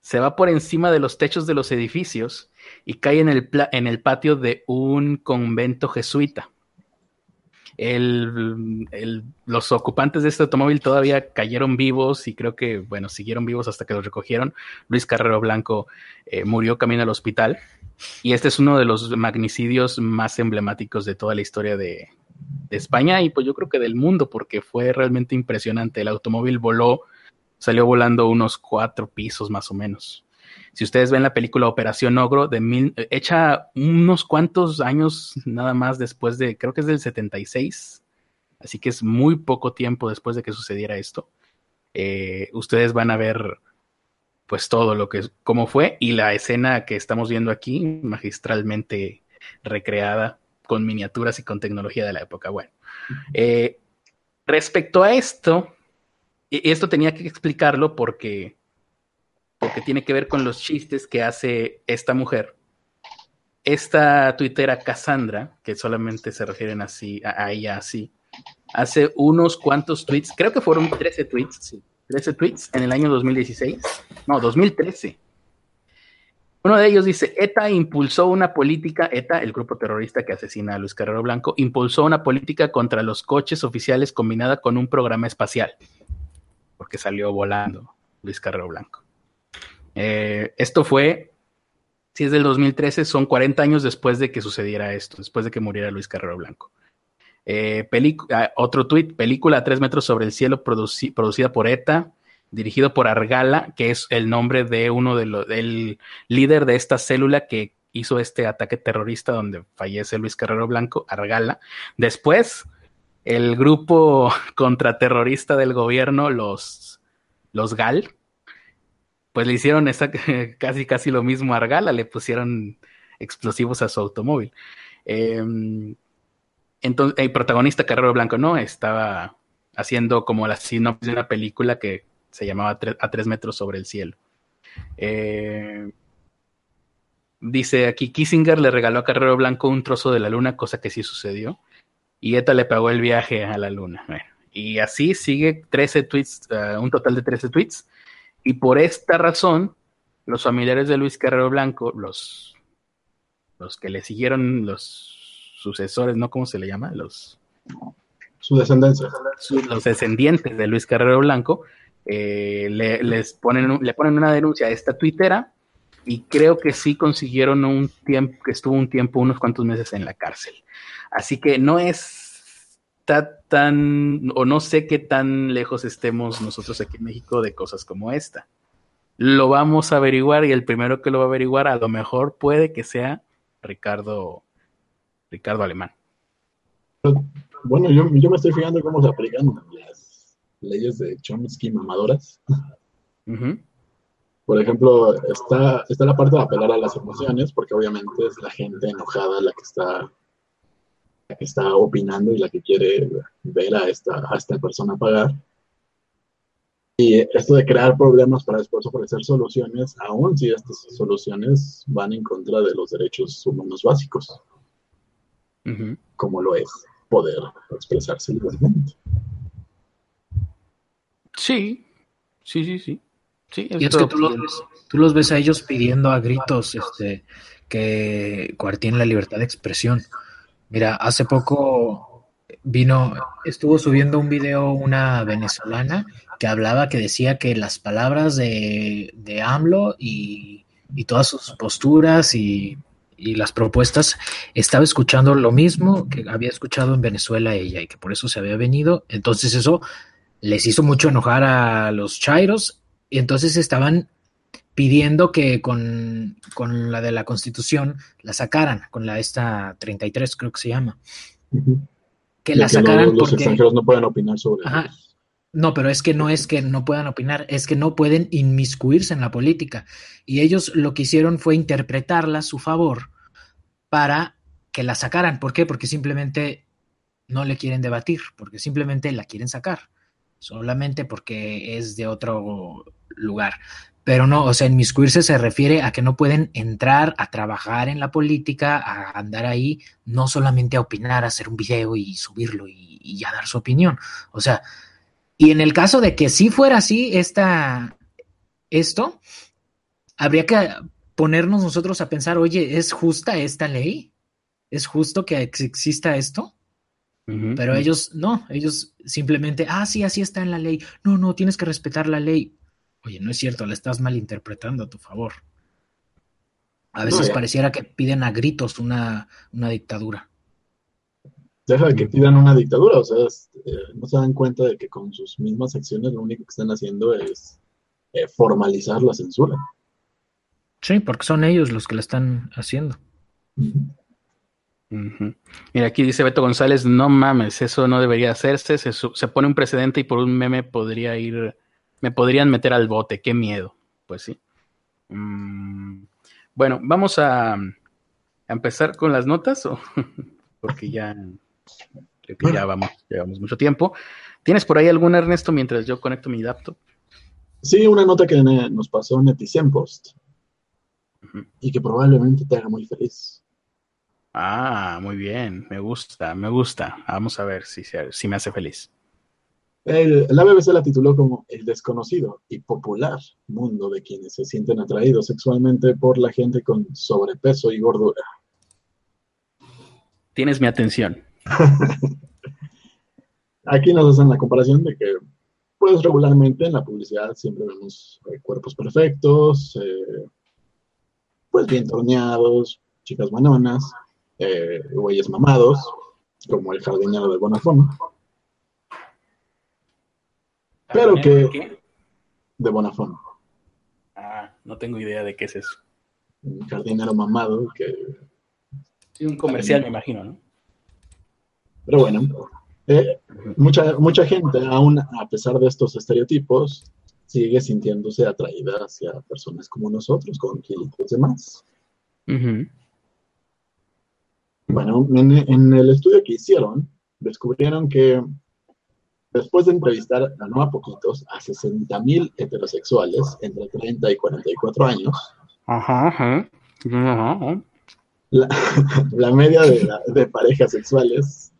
se va por encima de los techos de los edificios y cae en el, en el patio de un convento jesuita los ocupantes de este automóvil todavía cayeron vivos y creo que, bueno, siguieron vivos hasta que los recogieron. Luis Carrero Blanco eh, murió camino al hospital y este es uno de los magnicidios más emblemáticos de toda la historia de, de España y pues yo creo que del mundo porque fue realmente impresionante. El automóvil voló, salió volando unos cuatro pisos más o menos. Si ustedes ven la película Operación Ogro, de mil, hecha unos cuantos años nada más después de, creo que es del 76, así que es muy poco tiempo después de que sucediera esto. Eh, ustedes van a ver pues todo lo que cómo fue y la escena que estamos viendo aquí magistralmente recreada con miniaturas y con tecnología de la época. Bueno, eh, respecto a esto, y esto tenía que explicarlo porque porque tiene que ver con los chistes que hace esta mujer. Esta tuitera Cassandra, que solamente se refieren así, a, ella así, hace unos cuantos tweets, creo que fueron 13 tweets, sí, 13 tweets en el año 2016, no, 2013. Uno de ellos dice, ETA impulsó una política, ETA, el grupo terrorista que asesina a Luis Carrero Blanco, impulsó una política contra los coches oficiales combinada con un programa espacial, porque salió volando Luis Carrero Blanco. Eh, esto fue, si es del 2013, son 40 años después de que sucediera esto, después de que muriera Luis Carrero Blanco. Eh, ah, otro tuit, película a tres metros sobre el cielo producida por ETA, dirigido por Argala, que es el nombre de uno de los, del líder de esta célula que hizo este ataque terrorista donde fallece Luis Carrero Blanco, Argala. Después, el grupo contraterrorista del gobierno, los, los GAL, pues le hicieron casi casi lo mismo a Argala, le pusieron explosivos a su automóvil. Em, entonces, el protagonista Carrero Blanco no estaba haciendo como la sinopsis de una película que se llamaba A tres metros sobre el cielo. Eh, dice aquí, Kissinger le regaló a Carrero Blanco un trozo de la luna, cosa que sí sucedió, y ETA le pagó el viaje a la luna. y así sigue 13 tweets, eh, un total de 13 tweets, y por esta razón, los familiares de Luis Carrero Blanco, los, los que le siguieron, los sucesores, ¿no? ¿Cómo se le llama? Los... Su descendencia. los descendientes de Luis Carrero Blanco, eh, le, les ponen, le ponen una denuncia a esta tuitera y creo que sí consiguieron un tiempo, que estuvo un tiempo, unos cuantos meses en la cárcel. Así que no es tan, o no sé qué tan lejos estemos nosotros aquí en México de cosas como esta. Lo vamos a averiguar y el primero que lo va a averiguar a lo mejor puede que sea Ricardo, Ricardo Alemán. Bueno, yo, yo me estoy fijando cómo se aplican las leyes de Chomsky mamadoras. Por ejemplo, está, está la parte de apelar a las emociones, porque obviamente es la gente enojada la que está, que está opinando y la que quiere ver a esta, a esta persona pagar. Y esto de crear problemas para después ofrecer soluciones, aun si estas soluciones van en contra de los derechos humanos básicos, como lo es poder expresarse libremente. Sí, sí, sí, sí. sí y es que tú los, ves, a ellos pidiendo a gritos este, que cuartien la libertad de expresión. Mira, hace poco vino, estuvo subiendo un video una venezolana que hablaba, que decía que las palabras de, de AMLO y, y todas sus posturas y, y, las propuestas, estaba escuchando lo mismo que había escuchado en Venezuela ella y que por eso se había venido. Entonces eso les hizo mucho enojar a los Chairos y entonces estaban pidiendo que con, la de la Constitución la sacaran, con la esta 33 creo que se llama. Que la sacaran los, extranjeros no pueden opinar sobre No, pero es que no es que no puedan opinar, es que no pueden inmiscuirse en la política. Y ellos lo que hicieron fue interpretarla a su favor para que la sacaran. ¿Por qué? Porque simplemente no le quieren debatir, porque simplemente la quieren sacar solamente porque es de otro lugar. Pero no, o sea, inmiscuirse se refiere a que no pueden entrar a trabajar en la política, a andar ahí, no solamente a opinar, a hacer un video y subirlo y, y ya dar su opinión. O sea, y en el caso de que sí fuera así esta, esto, habría que ponernos nosotros a pensar, oye, ¿es justa esta ley? ¿Es justo que exista esto? Pero ellos no, ellos simplemente, ah, sí, así está en la ley. No, no, tienes que respetar la ley. Oye, no es cierto, la estás malinterpretando a tu favor. A veces pareciera que piden a gritos una, dictadura. Deja de que pidan una dictadura, o sea, eh, no se dan cuenta de que con sus mismas acciones lo único que están haciendo es eh, formalizar la censura. Sí, porque son ellos los que la están haciendo. Mira, aquí dice Beto González, no mames, eso no debería hacerse, se, pone un precedente y por un meme podría ir, me podrían meter al bote, qué miedo. Pues sí. Mm, bueno, vamos a, empezar con las notas, porque ya, ya vamos, llevamos mucho tiempo. ¿Tienes por ahí alguna, Ernesto, mientras yo conecto mi laptop? Sí, una nota que nos pasó en Netizen Post y que probablemente te haga muy feliz. Ah, muy bien, me gusta, me gusta. Vamos a ver si, si me hace feliz. El- la BBC la tituló como El desconocido y popular mundo de quienes se sienten atraídos sexualmente por la gente con sobrepeso y gordura. Tienes mi atención. Aquí nos hacen la comparación de que, pues regularmente en la publicidad siempre vemos eh, cuerpos perfectos, eh, pues bien torneados, chicas manonas, eh, güeyes mamados, como el jardinero de Bonafón, Pero que- ¿Qué? de Bonafón, Ah, no tengo idea de qué es eso. un jardinero mamado que Sí, un comercial, me imagino, ¿no? Pero bueno, eh, mucha, mucha gente, aún a pesar de estos estereotipos, sigue sintiéndose atraída hacia personas como nosotros, con kilitos de más. Bueno, en, en el estudio que hicieron, descubrieron que después de entrevistar a no a poquitos, a 60.000 heterosexuales entre 30 y 44 años, Ajá, ajá. Ajá. la, la media de, la- de parejas sexuales,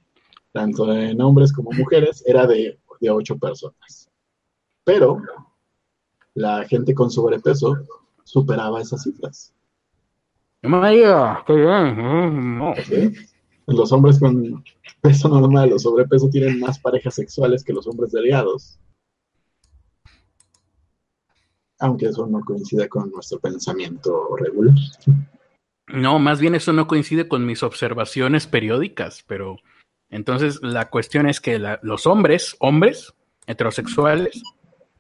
tanto en hombres como mujeres, era de, de 8 personas. Pero la gente con sobrepeso superaba esas cifras. No me digas, qué bien. No. ¿ok? Los hombres con peso normal o sobrepeso tienen más parejas sexuales que los hombres delgados. Aunque eso no coincide con nuestro pensamiento regular. No, más bien eso no coincide con mis observaciones periódicas, pero entonces la cuestión es que la- los hombres, hombres heterosexuales,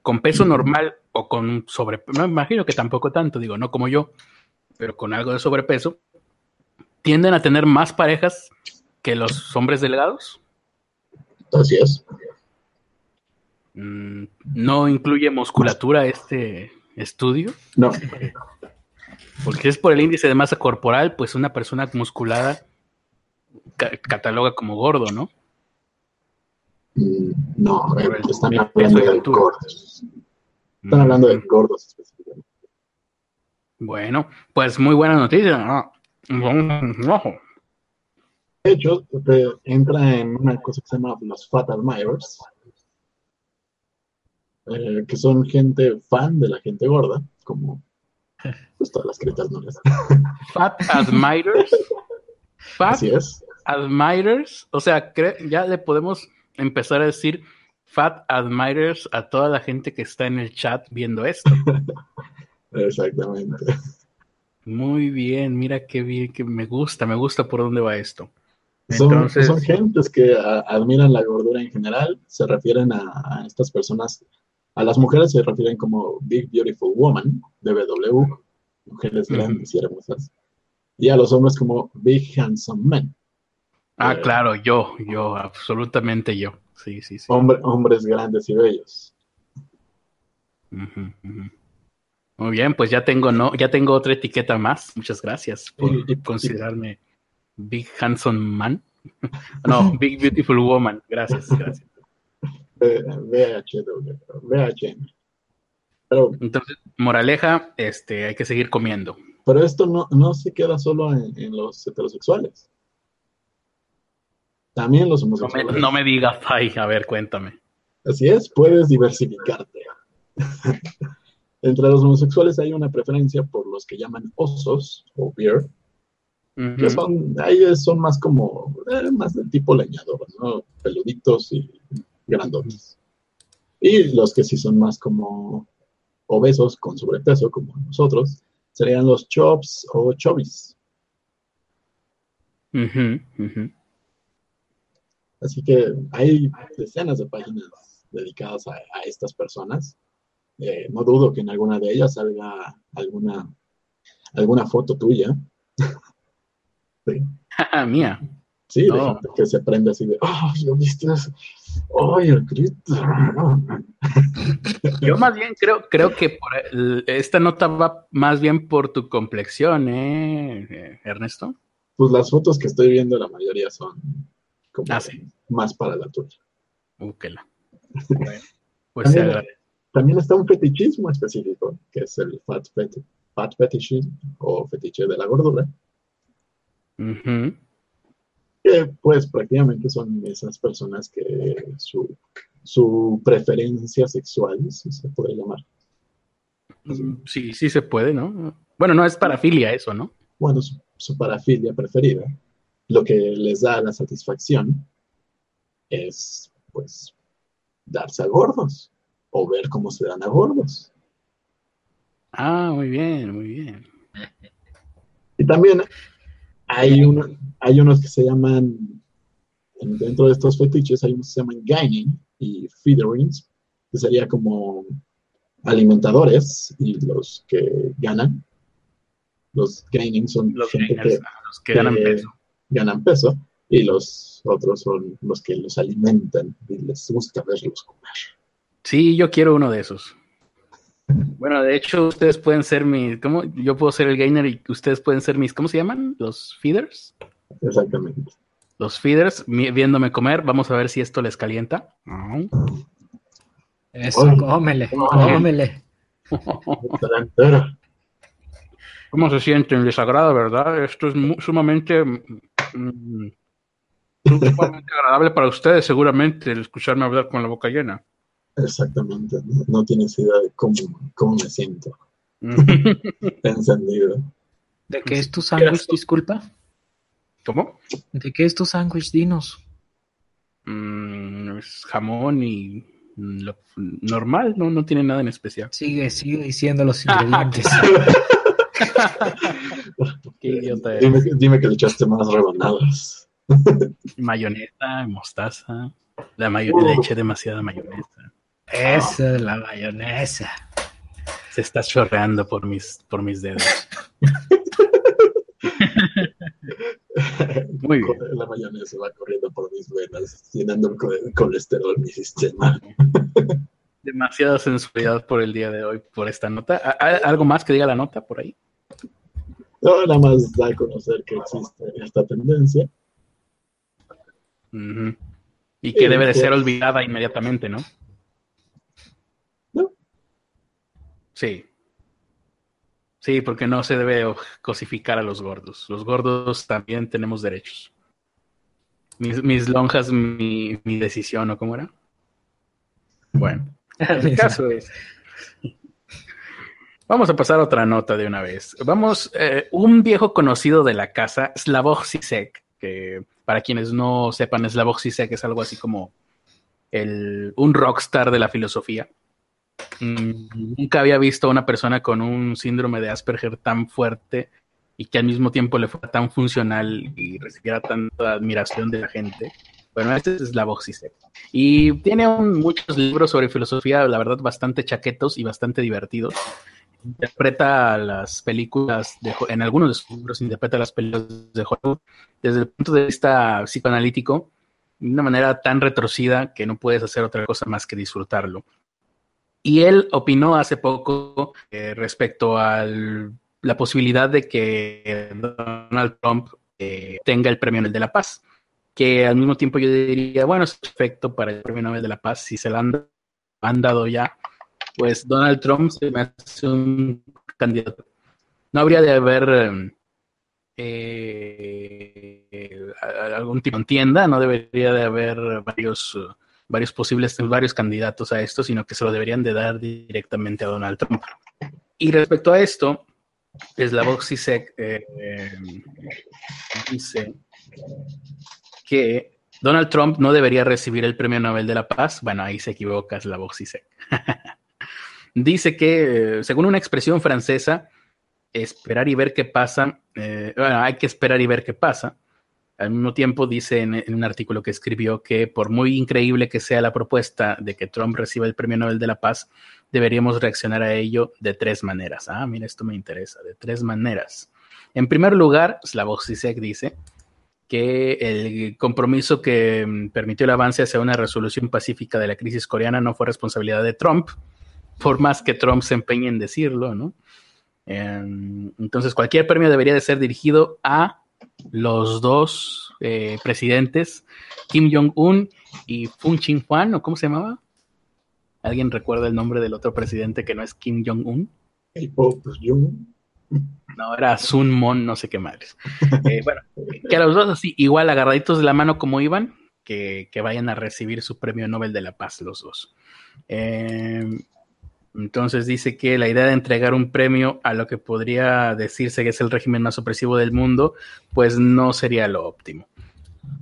con peso normal o con sobrepeso, me imagino que tampoco tanto, digo, no como yo, pero con algo de sobrepeso, tienden a tener más parejas que los hombres delgados. Así es. Mm, ¿No incluye musculatura este estudio? No, Porque si es por el índice de masa corporal, pues una persona musculada ca- cataloga como gordo, ¿no? mm, no, están hablando de altura. gordos. Están hablando de Mm, gordos. Bueno, pues muy buena noticia. Ojo. De hecho, entra en una cosa que se llama los Fat Admirers, eh, que son gente fan de la gente gorda, como pues, todas las critas no les Fat admirers. Fat Así es. admirers. O sea, ya le podemos empezar a decir fat admirers a toda la gente que está en el chat viendo esto. Exactamente. Muy bien, mira qué bien, que me gusta, me gusta por dónde va esto. Son, Entonces, son gentes que a- admiran la gordura en general, se refieren a, a estas personas, a las mujeres se refieren como Big Beautiful Woman, BBW, mujeres grandes y hermosas, y a los hombres como Big Handsome Men, ah, eh, claro, yo, yo, absolutamente yo. Sí, sí, sí. hombre- hombres grandes y bellos. Muy bien, pues ya tengo, no, ya tengo otra etiqueta más. Muchas gracias por Y- y- considerarme Big Handsome Man. No, Big Beautiful Woman. Gracias, gracias. VHW, VHM. Pero, Entonces, moraleja, este, hay que seguir comiendo. pero esto no, no se queda solo en, en los heterosexuales. También los No me, homosexuales. no me digas, ay, a ver, cuéntame. Así es, puedes diversificarte. Entre los homosexuales hay una preferencia por los que llaman osos o beer, que son, ahí son más como, eh, más del tipo leñador, ¿no? Peluditos y grandotes. Y los que sí son más como obesos, con sobrepeso, como nosotros, serían los chops o ujú. Así que hay decenas de páginas dedicadas a, a estas personas. Eh, no dudo que en alguna de ellas salga alguna, alguna foto tuya. sí, Jaja, Mía. sí, de gente que se prende así de, ¡oh, lo viste! ¡Ay, el grito! Yo más bien creo, creo que por el- esta nota va más bien por tu complexión, ¿eh, Ernesto? Pues las fotos que estoy viendo, la mayoría son como Ah, sí. más para la tuya. Úquela. Bueno, pues se agradece. También está un fetichismo específico, que es el fat, fet fat fetishism o fetiche de la gordura. Ujú. que pues prácticamente son esas personas que su, su preferencia sexual, si se puede llamar. Mm, Sí, sí se puede, ¿no? Bueno, no es parafilia eso, ¿no? Bueno, su, su parafilia preferida, lo que les da la satisfacción es, pues, darse a gordos o ver cómo se dan a gordos. Ah, muy bien, muy bien. Y también hay, uno, hay unos que se llaman, en- dentro de estos fetiches, hay unos que se llaman gaining y feederings, que sería como alimentadores y los que ganan. Los gaining son Los gente gainers, que ah, los que ganan peso. ganan peso y los otros son los que los alimentan y les gusta verlos comer. Sí, yo quiero uno de esos. Bueno, de hecho, ustedes pueden ser mis. ¿Cómo? Yo puedo ser el gainer y ustedes pueden ser mis. ¿Cómo se llaman? Los feeders. Exactamente. Los feeders, mi- viéndome comer. Vamos a ver si esto les calienta. Eso, cómele, cómele. ¿Cómo se sienten? Les agrada, ¿verdad? Esto es sumamente. mm, sumamente agradable para ustedes, seguramente, el escucharme hablar con la boca llena. Exactamente. No, no tienes idea de cómo, cómo me siento. Encendido. ¿De qué es tu sándwich, disculpa? ¿Cómo? ¿De qué es tu sándwich? Dinos. Mm, es jamón y mm, lo normal, no, no tiene nada en especial. Sigue, sigue diciendo los ingredientes. Qué idiota eres. Dime, dime que le echaste más rebanadas. Mayonesa, mostaza. La mayo Uh. le eché demasiada mayonesa. Esa es la mayonesa. Se está chorreando por mis, por mis dedos. Muy bien. La mayonesa va corriendo por mis venas, llenando el co- colesterol mi sistema. Demasiada sensualidad por el día de hoy, por esta nota. ¿A- a- ¿Algo más que diga la nota por ahí? No, nada más da a conocer que existe esta tendencia. Y que debe de ser olvidada inmediatamente. ¿No? Sí. Sí, porque no se debe cosificar a los gordos. Los gordos también tenemos derechos. Mis, mis lonjas, mi, mi decisión, ¿o cómo era? Bueno, el caso es. Vamos a pasar a otra nota de una vez. Vamos, eh, un viejo conocido de la casa, Slavoj Zizek, que para quienes no sepan, Slavoj Zizek es algo así como el, un rockstar de la filosofía. Mm, Nunca había visto a una persona con un síndrome de Asperger tan fuerte y que al mismo tiempo le fuera tan funcional y recibiera tanta admiración de la gente. Bueno, este es Slavoj Zizek. Y tiene muchos libros sobre filosofía, la verdad, bastante chaquetos y bastante divertidos. Interpreta las películas, de, en algunos de sus libros interpreta las películas de Hollywood desde el punto de vista psicoanalítico, de una manera tan retorcida que no puedes hacer otra cosa más que disfrutarlo. Y él opinó hace poco eh, respecto a la posibilidad de que Donald Trump eh, tenga el premio Nobel de la Paz, que al mismo tiempo yo diría, bueno, es perfecto para el premio Nobel de la Paz, si se lo han, dado ya, pues Donald Trump se me hace un candidato. No habría de haber eh, algún tipo de tienda, no debería de haber varios, varios posibles, varios candidatos a esto, sino que se lo deberían de dar directamente a Donald Trump. Y respecto a esto, Slavoj Zizek eh, eh, dice que Donald Trump no debería recibir el Premio Nobel de la Paz. Bueno, ahí se equivoca Slavoj Zizek. dice que, eh, según una expresión francesa, esperar y ver qué pasa, eh, bueno, hay que esperar y ver qué pasa. Al mismo tiempo dice en, un artículo que escribió que por muy increíble que sea la propuesta de que Trump reciba el Premio Nobel de la Paz, deberíamos reaccionar a ello de tres maneras. Ah, mira, esto me interesa, de tres maneras. En primer lugar, Slavoj Zizek dice que el compromiso que mm, permitió el avance hacia una resolución pacífica de la crisis coreana no fue responsabilidad de Trump, por más que Trump se empeñe en decirlo, ¿no? Entonces, cualquier premio debería de ser dirigido a los dos eh, presidentes, Kim Jong-un y Fun Chin-Huan, ¿o cómo se llamaba? ¿Alguien recuerda el nombre del otro presidente que no es Kim Jong-un? El Pope Jung. No, era Sun Mon, no sé qué madres. Eh, bueno, que a los dos así, igual agarraditos de la mano como iban, que, vayan a recibir su premio Nobel de la Paz los dos. Em, entonces dice que la idea de entregar un premio a lo que podría decirse que es el régimen más opresivo del mundo, pues no sería lo óptimo.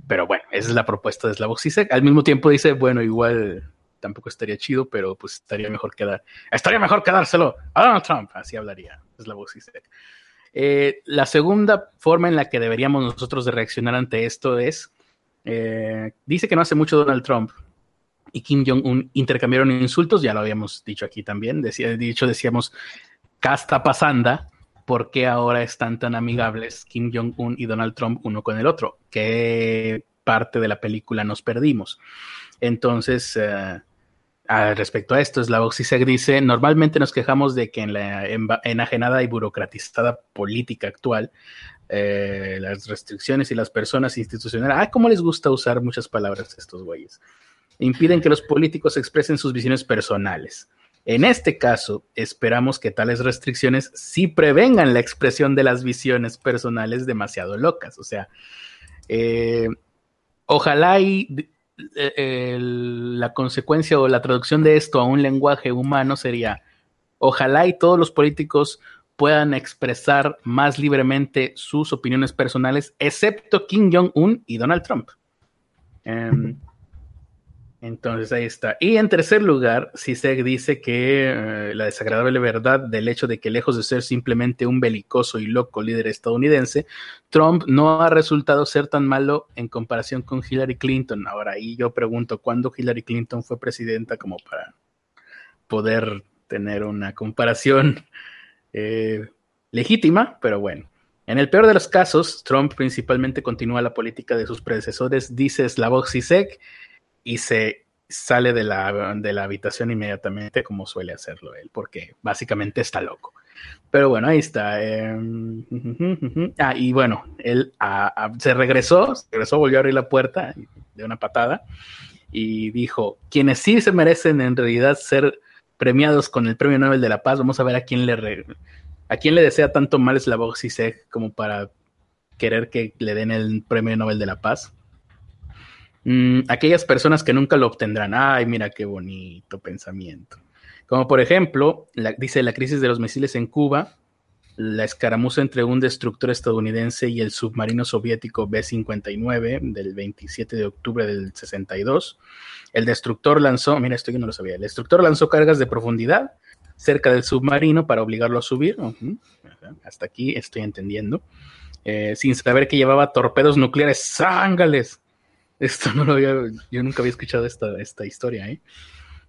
Pero bueno, esa es la propuesta de Slavoj. Al mismo tiempo dice, bueno, igual tampoco estaría chido, pero pues estaría mejor quedar, estaría mejor quedárselo a Donald Trump, así hablaría Slavoj Zizek. Eh, la segunda forma en la que deberíamos nosotros de reaccionar ante esto es, eh, dice que no hace mucho Donald Trump y Kim Jong-un intercambiaron insultos, ya lo habíamos dicho aquí también, decía, dicho decíamos, casta pasanda, ¿por qué ahora están tan amigables Kim Jong-un y Donald Trump uno con el otro? ¿Qué parte de la película nos perdimos? Entonces, eh, respecto a esto, Slavoj Zizek dice, normalmente nos quejamos de que en la enajenada y burocratizada política actual, eh, las restricciones y las personas institucionales, ah, cómo les gusta usar muchas palabras estos güeyes, impiden que los políticos expresen sus visiones personales. En este caso, esperamos que tales restricciones sí prevengan la expresión de las visiones personales demasiado locas. O sea, eh, ojalá y eh, la consecuencia o la traducción de esto a un lenguaje humano sería, ojalá y todos los políticos puedan expresar más libremente sus opiniones personales, excepto Kim Jong-un y Donald Trump. Em, entonces ahí está. Y en tercer lugar, Sisek dice que eh, la desagradable verdad del hecho de que lejos de ser simplemente un belicoso y loco líder estadounidense, Trump no ha resultado ser tan malo en comparación con Hillary Clinton. Ahora ahí yo pregunto, ¿cuándo Hillary Clinton fue presidenta como para poder tener una comparación eh, legítima? Pero bueno. En el peor de los casos, Trump principalmente continúa la política de sus predecesores, dice Slavoj Zizek, y se sale de la, de la habitación inmediatamente como suele hacerlo él, porque básicamente está loco. Pero bueno, ahí está. Em, ah, y bueno, él se regresó, se regresó, volvió a abrir la puerta de una patada y dijo, quienes sí se merecen en realidad ser premiados con el Premio Nobel de la Paz, vamos a ver a quién le, a quién le desea tanto mal la voz como para querer que le den el Premio Nobel de la Paz. Mm, aquellas personas que nunca lo obtendrán. Ay, mira qué bonito pensamiento. Como por ejemplo, dice la crisis de los misiles en Cuba, la escaramuza entre un destructor estadounidense y el submarino soviético B-59 del 27 de octubre del 62. El destructor lanzó, mira, esto yo no lo sabía, el destructor lanzó cargas de profundidad cerca del submarino para obligarlo a subir. Hasta aquí estoy entendiendo. Eh, sin saber que llevaba torpedos nucleares. ¡Zángales! Esto no lo había, yo nunca había escuchado esta, esta historia, ¿eh?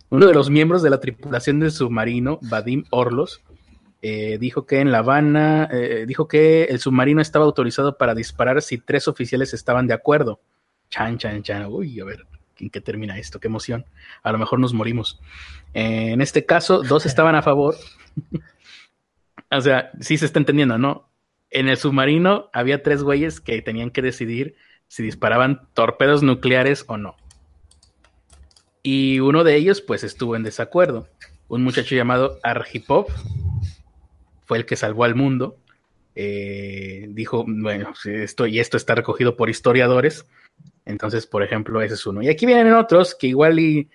Uno de los miembros de la tripulación del submarino, Vadim Orlos, eh, dijo que en La Habana, eh, dijo que el submarino estaba autorizado para disparar si tres oficiales estaban de acuerdo. Chan, chan, chan. Uy, a ver, ¿en qué termina esto? Qué emoción. A lo mejor nos morimos. en este caso, dos estaban a favor. o sea, sí se está entendiendo, ¿no? En el submarino había tres güeyes que tenían que decidir si disparaban torpedos nucleares o no. Y uno de ellos pues estuvo en desacuerdo. Un muchacho llamado Arhipov fue el que salvó al mundo. Eh, dijo, bueno, esto y esto está recogido por historiadores. Entonces, por ejemplo, ese es uno. Y aquí vienen otros que igual y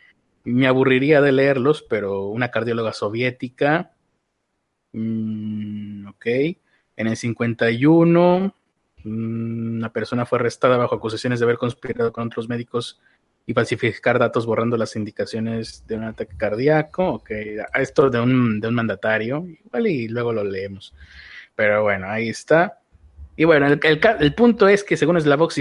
me aburriría de leerlos, pero una cardióloga soviética. Mm, ok. En el 51 una persona fue arrestada bajo acusaciones de haber conspirado con otros médicos y falsificar datos borrando las indicaciones de un ataque cardíaco. Ok, esto de un, de un mandatario, igual y luego lo leemos. Pero bueno, ahí está. Y bueno, el, punto es que según Slavoj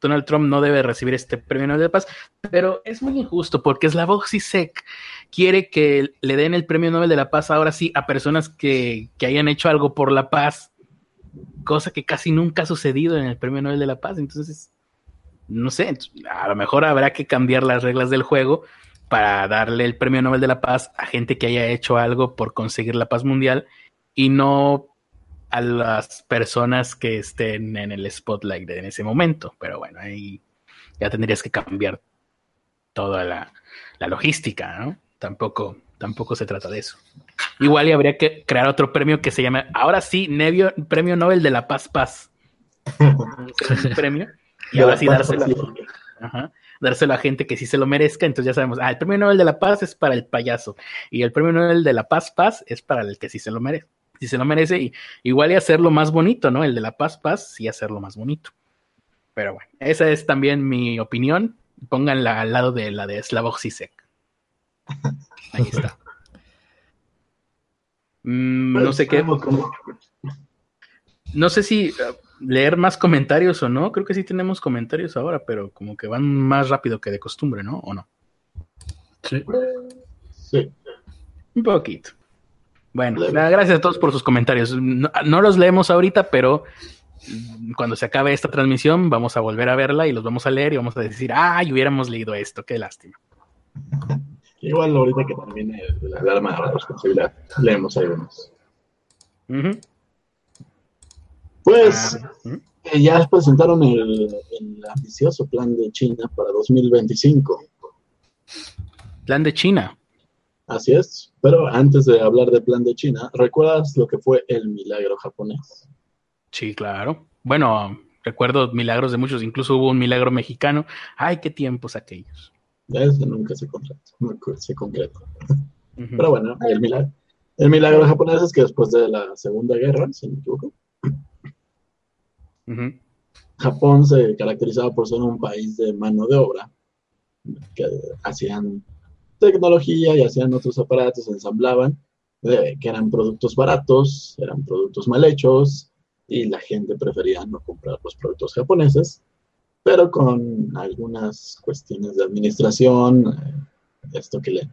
Donald Trump no debe recibir este premio Nobel de Paz, pero es muy injusto porque Slavoj Zizek quiere que le den el premio Nobel de la Paz ahora sí a personas que, que hayan hecho algo por la paz cosa que casi nunca ha sucedido en el Premio Nobel de la Paz. Entonces, no sé, a lo mejor habrá que cambiar las reglas del juego para darle el Premio Nobel de la Paz a gente que haya hecho algo por conseguir la paz mundial y no a las personas que estén en el spotlight en ese momento. Pero bueno, ahí ya tendrías que cambiar toda la, la logística, ¿no? Tampoco, tampoco se trata de eso. Igual y habría que crear otro premio que se llame, ahora sí, Nevio, Premio Nobel de la Paz Paz. premio. Y ahora sí dárselo. dárselo a gente que sí se lo merezca. Entonces ya sabemos, ah, el premio Nobel de la Paz es para el payaso y el premio Nobel de la Paz, Paz es para el que sí se lo merece. Si se lo merece, y, igual y hacerlo más bonito, ¿no? El de la Paz, Paz, sí hacerlo más bonito. Pero bueno, esa es también mi opinión. Pónganla al lado de la de Slavoj Zizek. Ahí está. Mm, no sé qué. No sé si uh, leer más comentarios o no. Creo que sí tenemos comentarios ahora, pero como que van más rápido que de costumbre, ¿no? ¿O no? Sí. Sí. Un poquito. Bueno, gracias a todos por sus comentarios. No, no, los leemos ahorita, pero cuando se acabe esta transmisión vamos a volver a verla y los vamos a leer y vamos a decir, ay, hubiéramos leído esto, qué lástima. Igual ahorita que termine la alarma de la responsabilidad, leemos algunos. Uh -huh. Pues uh -huh. eh, ya presentaron el, el, ambicioso plan de China para 2025. Plan de China. Así es, pero antes de hablar del plan de China, ¿recuerdas lo que fue el milagro japonés? Sí, claro. Bueno, recuerdo milagros de muchos, incluso hubo un milagro mexicano. Ay, qué tiempos aquellos. Eso nunca se concretó. Se concretó. Uh -huh. Pero bueno, el milagro, el milagro japonés es que después de la Segunda Guerra, si no me equivoco, uh -huh. Japón se caracterizaba por ser un país de mano de obra, que hacían tecnología y hacían otros aparatos, ensamblaban, eh, que eran productos baratos, eran productos mal hechos, y la gente prefería no comprar los productos japoneses pero con algunas cuestiones de administración, eh, esto que le,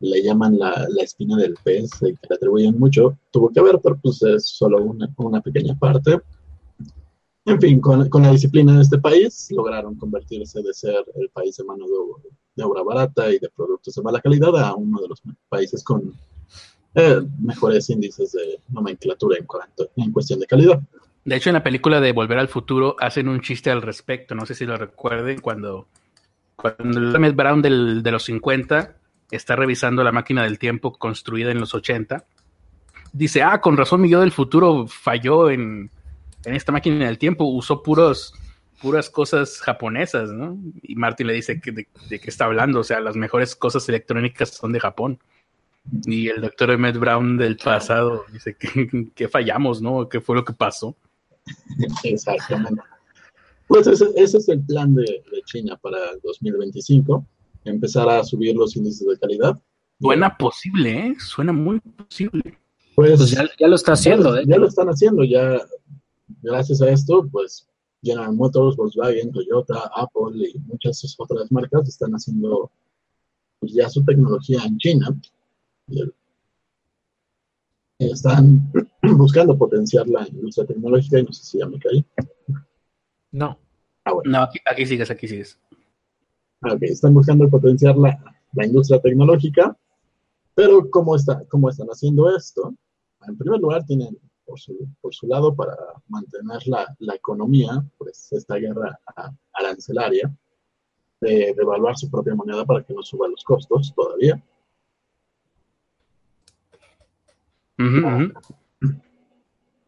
le llaman la, la, espina del pez, que le atribuyen mucho, tuvo que ver, pero pues es solo una, una pequeña parte. En fin, con, con, la disciplina de este país, lograron convertirse de ser el país de mano de, obra barata y de productos de mala calidad a uno de los países con eh, mejores índices de nomenclatura en, cuanto, en cuestión de calidad. De hecho, en la película de Volver al Futuro hacen un chiste al respecto, no sé si lo recuerden, cuando, cuando Emmett Brown del, de los 50 está revisando la máquina del tiempo construida en los 80, dice, ah, con razón mi yo del futuro falló en, en esta máquina del tiempo, usó puros, puras cosas japonesas, ¿no? Y Martin le dice que de, de qué está hablando, o sea, las mejores cosas electrónicas son de Japón. Y el doctor Emmett Brown del pasado dice que, que fallamos, ¿no? ¿Qué fue lo que pasó? Exactamente. Pues ese, ese, es el plan de, de, China para el 2025, empezar a subir los índices de calidad. Suena posible, ¿eh? Suena muy posible. Pues, pues ya, ya, lo está haciendo, ya, ¿eh? Ya lo están haciendo, ya gracias a esto, pues General Motors, Volkswagen, Toyota, Apple y muchas otras marcas están haciendo pues, ya su tecnología en China. Están buscando potenciar la industria tecnológica y no sé si ya me caí. No. Ah, bueno. No, aquí, aquí, sigues, aquí sigues. Ah, ok, están buscando potenciar la, la industria tecnológica, pero ¿cómo, está, ¿cómo están haciendo esto? En primer lugar, tienen por su, por su lado para mantener la, la economía, pues esta guerra arancelaria, de devaluar su propia moneda para que no suba los costos todavía. Uh -huh, uh -huh.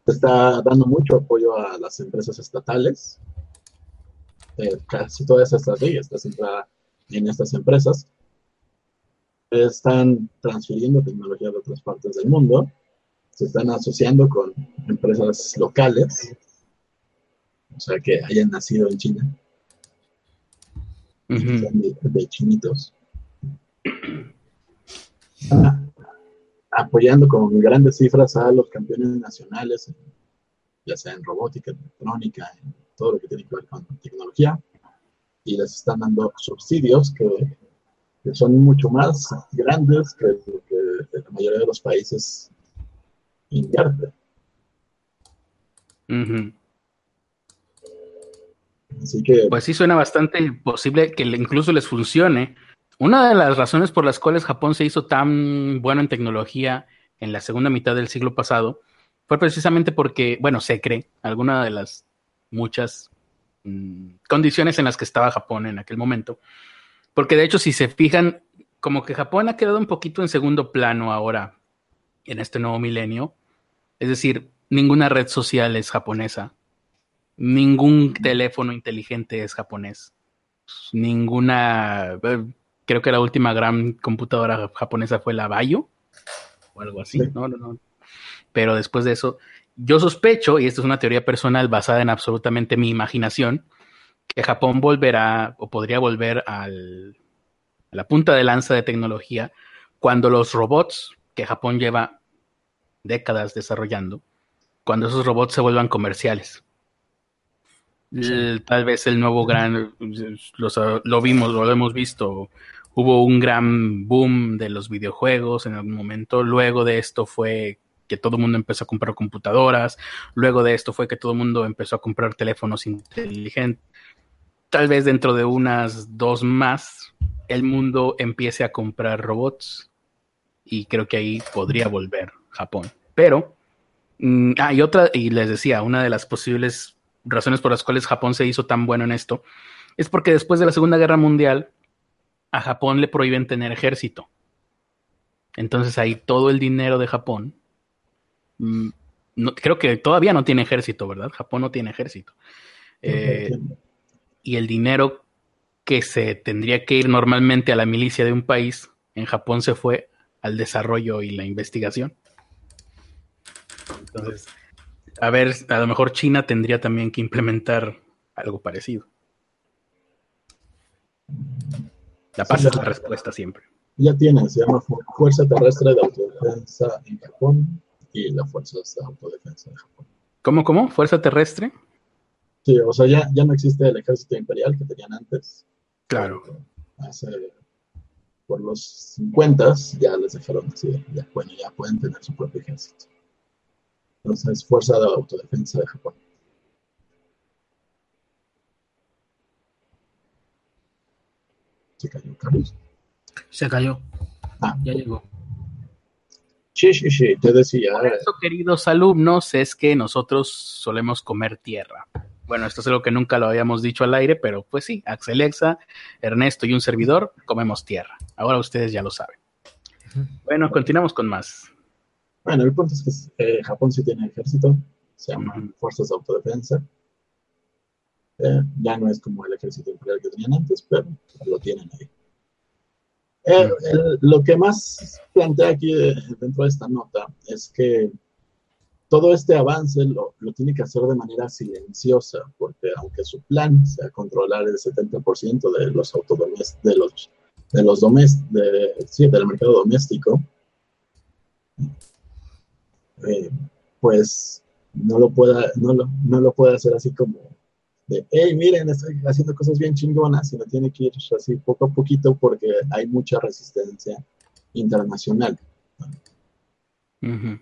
Está dando mucho apoyo a las empresas estatales. Eh, casi toda esa estrategia está centrada en estas empresas. Están transfiriendo tecnología de otras partes del mundo. Se están asociando con empresas locales, o sea, que hayan nacido en China. Uh -huh. de, de, chinitos. Ah, apoyando con grandes cifras a los campeones nacionales, ya sea en robótica, en electrónica, en todo lo que tiene que ver con tecnología, y les están dando subsidios que, que son mucho más grandes que lo que la mayoría de los países invierten. Uh -huh. Así que, pues sí suena bastante posible que incluso les funcione. Una de las razones por las cuales Japón se hizo tan bueno en tecnología en la segunda mitad del siglo pasado fue precisamente porque, bueno, se cree, alguna de las muchas mmm, condiciones en las que estaba Japón en aquel momento. Porque de hecho, si se fijan, como que Japón ha quedado un poquito en segundo plano ahora, en este nuevo milenio. Es decir, ninguna red social es japonesa. Ningún teléfono inteligente es japonés. ninguna. eh, Creo que la última gran computadora japonesa fue la Bayo o algo así. Sí. No, no, no. Pero después de eso, yo sospecho, y esto es una teoría personal basada en absolutamente mi imaginación, que Japón volverá o podría volver al, a la punta de lanza de tecnología cuando los robots que Japón lleva décadas desarrollando, cuando esos robots se vuelvan comerciales. El- tal vez el nuevo gran, los- lo vimos, lo hemos visto, hubo un gran boom de los videojuegos en algún momento, luego de esto fue que todo el mundo empezó a comprar computadoras, luego de esto fue que todo el mundo empezó a comprar teléfonos inteligentes. Tal vez dentro de unas dos más, el mundo empiece a comprar robots y creo que ahí podría volver Japón. Pero, mm, ah, y otra, y les decía, una de las posibles razones por las cuales Japón se hizo tan bueno en esto es porque después de la Segunda Guerra Mundial a Japón le prohíben tener ejército. Entonces ahí todo el dinero de Japón, mm, no- creo que todavía no tiene ejército, ¿verdad? Japón no tiene ejército. Eh, y el dinero que se tendría que ir normalmente a la milicia de un país, en Japón se fue al desarrollo y la investigación. Entonces, a ver, a lo mejor China tendría también que implementar algo parecido. La paz Sí, es la respuesta siempre. Ya tienen, se llama Fu- Fuerza Terrestre de Autodefensa en Japón y la Fuerza de Autodefensa de Japón. ¿Cómo, cómo? ¿Fuerza terrestre? Sí, o sea, ya, ya no existe el ejército imperial que tenían antes. Claro. Hace, por los 50 ya les dejaron así, ya, bueno, ya pueden tener su propio ejército. Entonces, Fuerza de Autodefensa de Japón. Se cayó, Carlos. Se cayó. Ah. Ya llegó. Sí, sí, sí, te decía. Por eso, queridos alumnos, es que nosotros solemos comer tierra. Bueno, esto es algo que nunca lo habíamos dicho al aire, pero pues sí, Axelexa, Ernesto y un servidor comemos tierra. Ahora ustedes ya lo saben. Bueno, continuamos con más. Bueno, el punto es que eh, Japón sí tiene ejército, se llaman. Fuerzas de Autodefensa. Eh, ya no es como el ejército imperial que tenían antes, pero lo tienen ahí. Eh, el- lo que más plantea aquí eh, dentro de esta nota es que todo este avance lo, lo tiene que hacer de manera silenciosa, porque aunque su plan sea controlar el 70% de los autodomés- de los de los domés- de, sí, del mercado doméstico, eh, pues no lo pueda, no lo, no lo puede hacer así como de, hey, miren, estoy haciendo cosas bien chingonas, sino tiene que ir así poco a poquito porque hay mucha resistencia internacional. En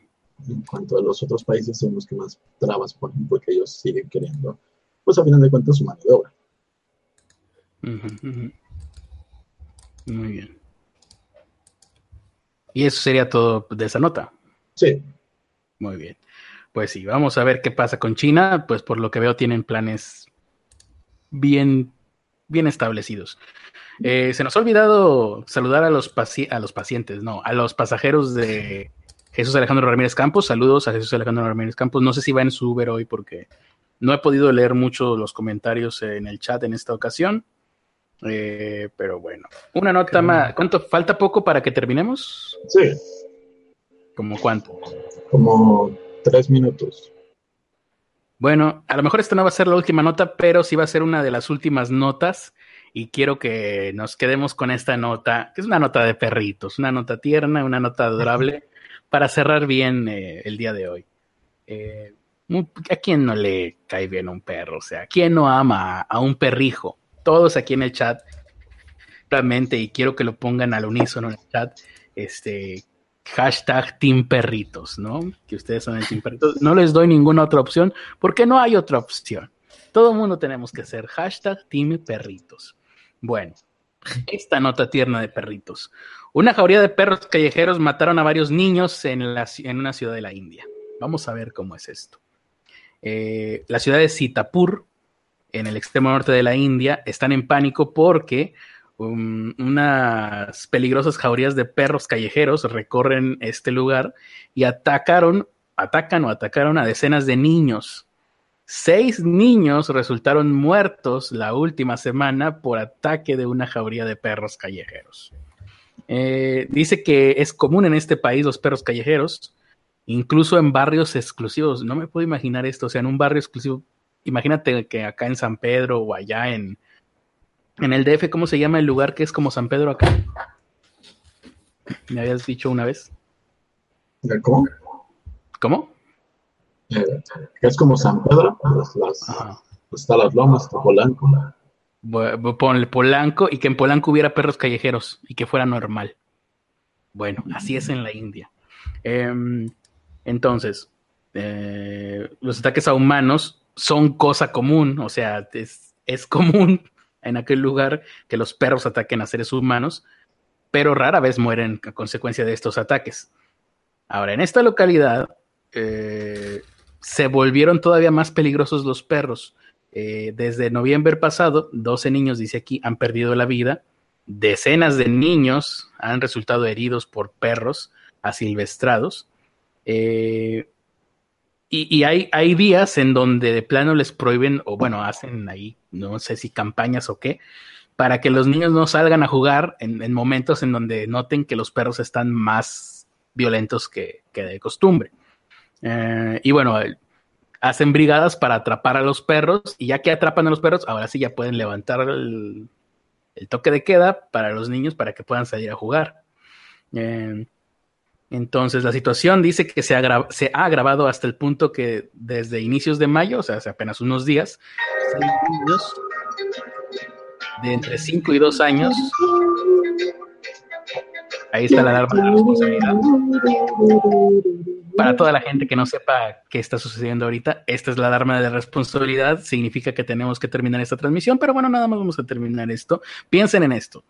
cuanto a los otros países son los que más trabas ponen porque ellos siguen queriendo, pues a final de cuentas, su mano de obra. Muy bien. Y eso sería todo de esa nota. Sí, Muy bien. Pues sí, vamos a ver qué pasa con China. Pues por lo que veo tienen planes bien, bien establecidos. Eh, se nos ha olvidado saludar a los, paci- a los pacientes, no, a los pasajeros de Jesús Alejandro Ramírez Campos. Saludos a Jesús Alejandro Ramírez Campos. No sé si va en su Uber hoy porque no he podido leer mucho los comentarios en el chat en esta ocasión. Eh, pero bueno, una nota más. ¿Cuánto falta poco para que terminemos? sí, ¿Como cuánto? como tres minutos. Bueno, a lo mejor esta no va a ser la última nota, pero sí va a ser una de las últimas notas y quiero que nos quedemos con esta nota, que es una nota de perritos, una nota tierna, una nota adorable, para cerrar bien eh, el día de hoy. Eh, ¿A quién no le cae bien un perro? O sea, ¿a quién no ama a, a un perrijo? Todos aquí en el chat, realmente, y quiero que lo pongan al unísono en el chat, este, hashtag Team Perritos, ¿no? Que ustedes son el Team Perritos. No les doy ninguna otra opción porque no hay otra opción. Todo el mundo tenemos que ser hashtag Team Perritos. Bueno, esta nota tierna de perritos. Una jauría de perros callejeros mataron a varios niños en, la ci- en una ciudad de la India. Vamos a ver cómo es esto. Eh, la ciudad de Sitapur, en el extremo norte de la India, están en pánico porque unas peligrosas jaurías de perros callejeros recorren este lugar y atacaron, atacan o atacaron a decenas de niños Seis niños resultaron muertos la última semana por ataque de una jauría de perros callejeros. Eh, dice que es común en este país los perros callejeros, incluso en barrios exclusivos. No me puedo imaginar esto, o sea, en un barrio exclusivo. Imagínate que acá en San Pedro o allá en, en el DF, ¿cómo se llama el lugar que es como San Pedro acá? Me habías dicho una vez. ¿Cómo? ¿Cómo? Eh, es como San Pedro, las, las, está las lomas, está Polanco. Ponle Polanco y que en Polanco hubiera perros callejeros y que fuera normal. Bueno, así es en la India. Em, entonces, eh, los ataques a humanos son cosa común, o sea, es, es común en aquel lugar que los perros ataquen a seres humanos, pero rara vez mueren a consecuencia de estos ataques. Ahora, en esta localidad eh, se volvieron todavía más peligrosos los perros. Eh, desde noviembre pasado, 12 niños, dice aquí, han perdido la vida. Decenas de niños han resultado heridos por perros asilvestrados. Eh, y, hay, días en donde de plano les prohíben, o bueno, hacen ahí, no sé si campañas o qué, para que los niños no salgan a jugar en, momentos en donde noten que los perros están más violentos que, que de costumbre. Eh, y bueno, hacen brigadas para atrapar a los perros y ya que atrapan a los perros, ahora sí ya pueden levantar el, toque de queda para los niños para que puedan salir a jugar. Eh, entonces, la situación dice que se ha, se ha, agravado hasta el punto que desde inicios de mayo, o sea, hace apenas unos días, de entre 5 y 2 años Ahí está la alarma de la responsabilidad. Para toda la gente que no sepa qué está sucediendo ahorita, esta es la alarma de responsabilidad. Significa que tenemos que terminar esta transmisión, pero bueno, nada más vamos a terminar esto. Piensen en esto.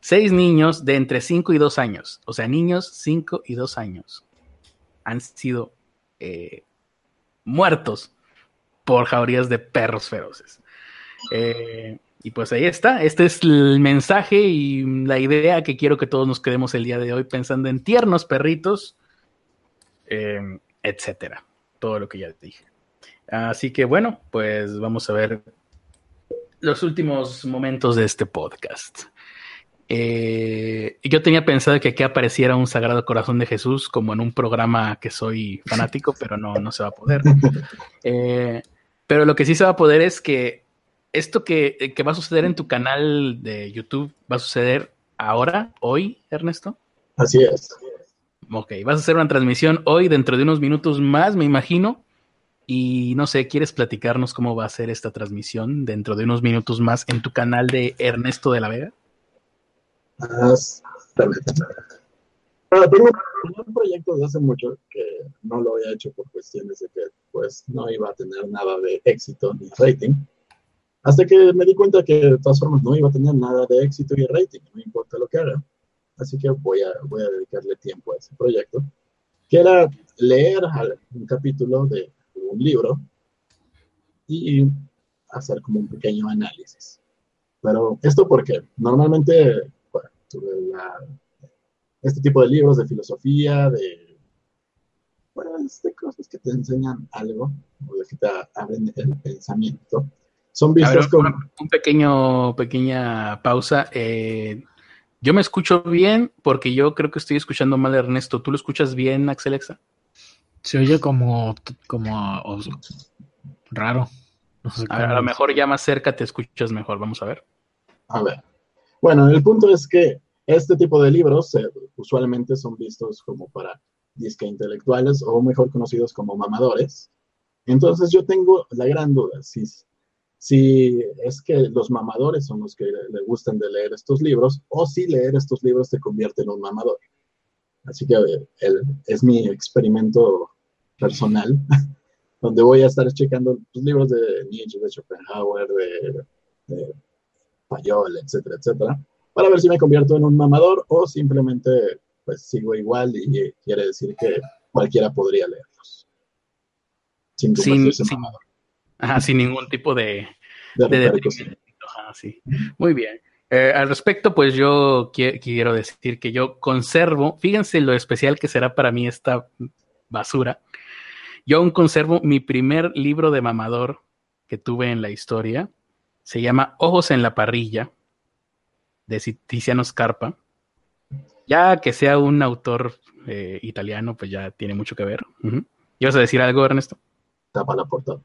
Seis niños de entre 5 y 2 años, o sea, niños 5 y 2 años, han sido eh, muertos por jaurías de perros feroces. Eh, y pues ahí está, este es el mensaje y la idea que quiero que todos nos quedemos el día de hoy pensando en tiernos perritos, em, etcétera. Todo lo que ya dije. Así que bueno, pues vamos a ver los últimos momentos de este podcast. Eh, yo tenía pensado que aquí apareciera un Sagrado Corazón de Jesús como en un programa que soy fanático, pero no, no se va a poder. Eh, pero lo que sí se va a poder es que esto que, va a suceder en tu canal de YouTube va a suceder ahora, hoy, Ernesto. Así es. Ok, vas a hacer una transmisión hoy dentro de unos minutos más, me imagino. Y no sé, ¿quieres platicarnos cómo va a ser esta transmisión dentro de unos minutos más en tu canal de Ernesto de la Vega? Ah, tengo, un proyecto de hace mucho que no lo había hecho por cuestiones de que pues no iba a tener nada de éxito ni rating hasta que me di cuenta que de todas formas no iba a tener nada de éxito y rating, no importa lo que haga. Así que voy a, voy a dedicarle tiempo a ese proyecto, que era leer un capítulo de un libro y hacer como un pequeño análisis. Pero esto porque normalmente este tipo de libros de filosofía, de, pues, de cosas que te enseñan algo, o de que te abren el pensamiento, son vistos como... Un pequeño, pequeña pausa. Eh, yo me escucho bien porque yo creo que estoy escuchando mal a Ernesto. ¿Tú lo escuchas bien, Axelexa? Se oye como, como raro. a, lo mejor ya más cerca te escuchas mejor. Vamos a ver. A ver. Bueno, el punto es que este tipo de libros eh, usualmente son vistos como para disque intelectuales o mejor conocidos como mamadores. Entonces yo tengo la gran duda si si es que los mamadores son los que le gustan de leer estos libros o si leer estos libros te convierte en un mamador. Así que el, es mi experimento personal, donde voy a estar checando los libros de Nietzsche, de Schopenhauer, de, de Payol, etcétera, etcétera, para ver si me convierto en un mamador o simplemente pues sigo igual y quiere decir que cualquiera podría leerlos. Sin, sin, mamador. Ajá, sin ningún tipo de, de, sí. Muy bien. Eh, al respecto, pues yo quiero decir que yo conservo, fíjense lo especial que será para mí esta basura. Yo aún conservo mi primer libro de mamador que tuve en la historia. Se llama Ojos en la parrilla, de Tiziano Scarpa. Ya que sea un autor eh, italiano, pues ya tiene mucho que ver. Uh ¿Ibas a decir algo, Ernesto? Tapa la portada.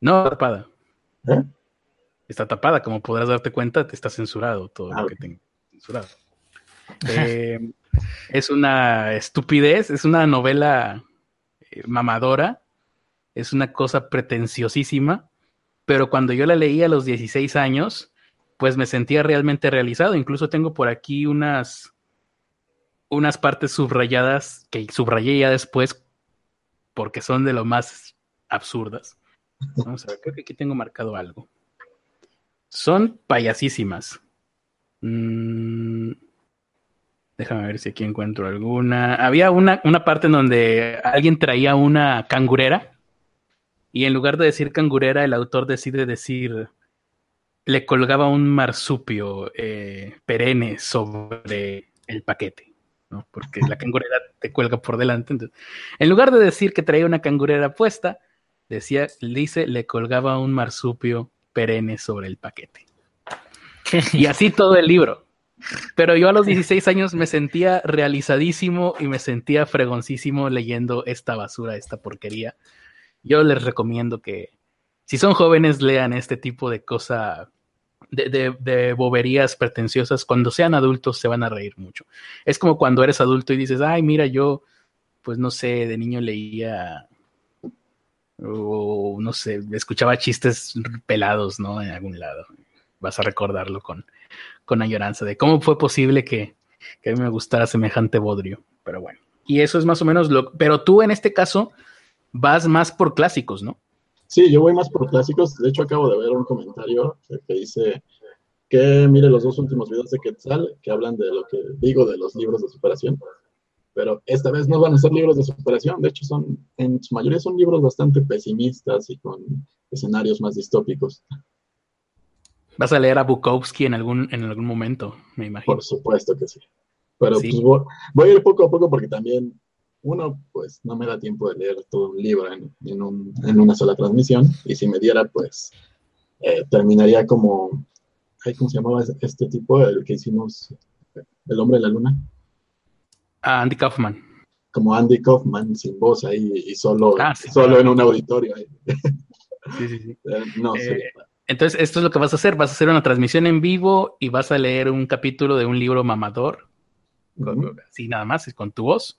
No, tapada. ¿Eh? Está tapada, como podrás darte cuenta, te está censurado todo Ah, lo que ok. tengo censurado. Eh, es una estupidez, es una novela mamadora, es una cosa pretenciosísima, pero cuando yo la leí a los 16 años, pues me sentía realmente realizado. Incluso tengo por aquí unas, unas partes subrayadas que subrayé ya después porque son de lo más absurdas. Vamos a ver, creo que aquí tengo marcado algo. Son payasísimas. Mm, déjame ver si aquí encuentro alguna. Había una, una parte en donde alguien traía una cangurera y en lugar de decir cangurera, el autor decide decir, le colgaba un marsupio eh, perenne sobre el paquete. ¿no? Porque la cangurera te cuelga por delante. Entonces, en lugar de decir que traía una cangurera puesta, decía, dice, le colgaba un marsupio perenne sobre el paquete. Y así todo el libro. Pero yo a los 16 años me sentía realizadísimo y me sentía fregoncísimo leyendo esta basura, esta porquería. Yo les recomiendo que, si son jóvenes, lean este tipo de cosa, de, de, de boberías pretenciosas. Cuando sean adultos se van a reír mucho. Es como cuando eres adulto y dices, ay, mira, yo, pues no sé, de niño leía o no sé, escuchaba chistes pelados, ¿no? En algún lado. Vas a recordarlo con, con añoranza de cómo fue posible que, que a mí me gustara semejante bodrio. Pero bueno, y eso es más o menos lo. Pero tú en este caso vas más por clásicos, ¿no? Sí, yo voy más por clásicos. De hecho, acabo de ver un comentario que, dice que mire los dos últimos videos de Quetzal que hablan de lo que digo de los libros de superación. Pero esta vez no van a ser libros de superación. De hecho, son en su mayoría son libros bastante pesimistas y con escenarios más distópicos. Vas a leer a Bukowski en algún, en algún momento, me imagino. Por supuesto que sí. Pero Sí. pues voy, voy a ir poco a poco porque también uno, pues no me da tiempo de leer todo un libro en, en un- en una sola transmisión. Y si me diera, pues eh, terminaría como, ¿cómo se llamaba este tipo? El que hicimos, El hombre de la luna. A Andy Kaufman. Como Andy Kaufman sin voz ahí y solo, Ah, sí, solo claro. en un auditorio. ahí. Sí, sí, sí. Eh, no Eh, sé. Entonces, esto es lo que vas a hacer. Vas a hacer una transmisión en vivo y vas a leer un capítulo de un libro mamador. Ujú, Así nada más, con tu voz.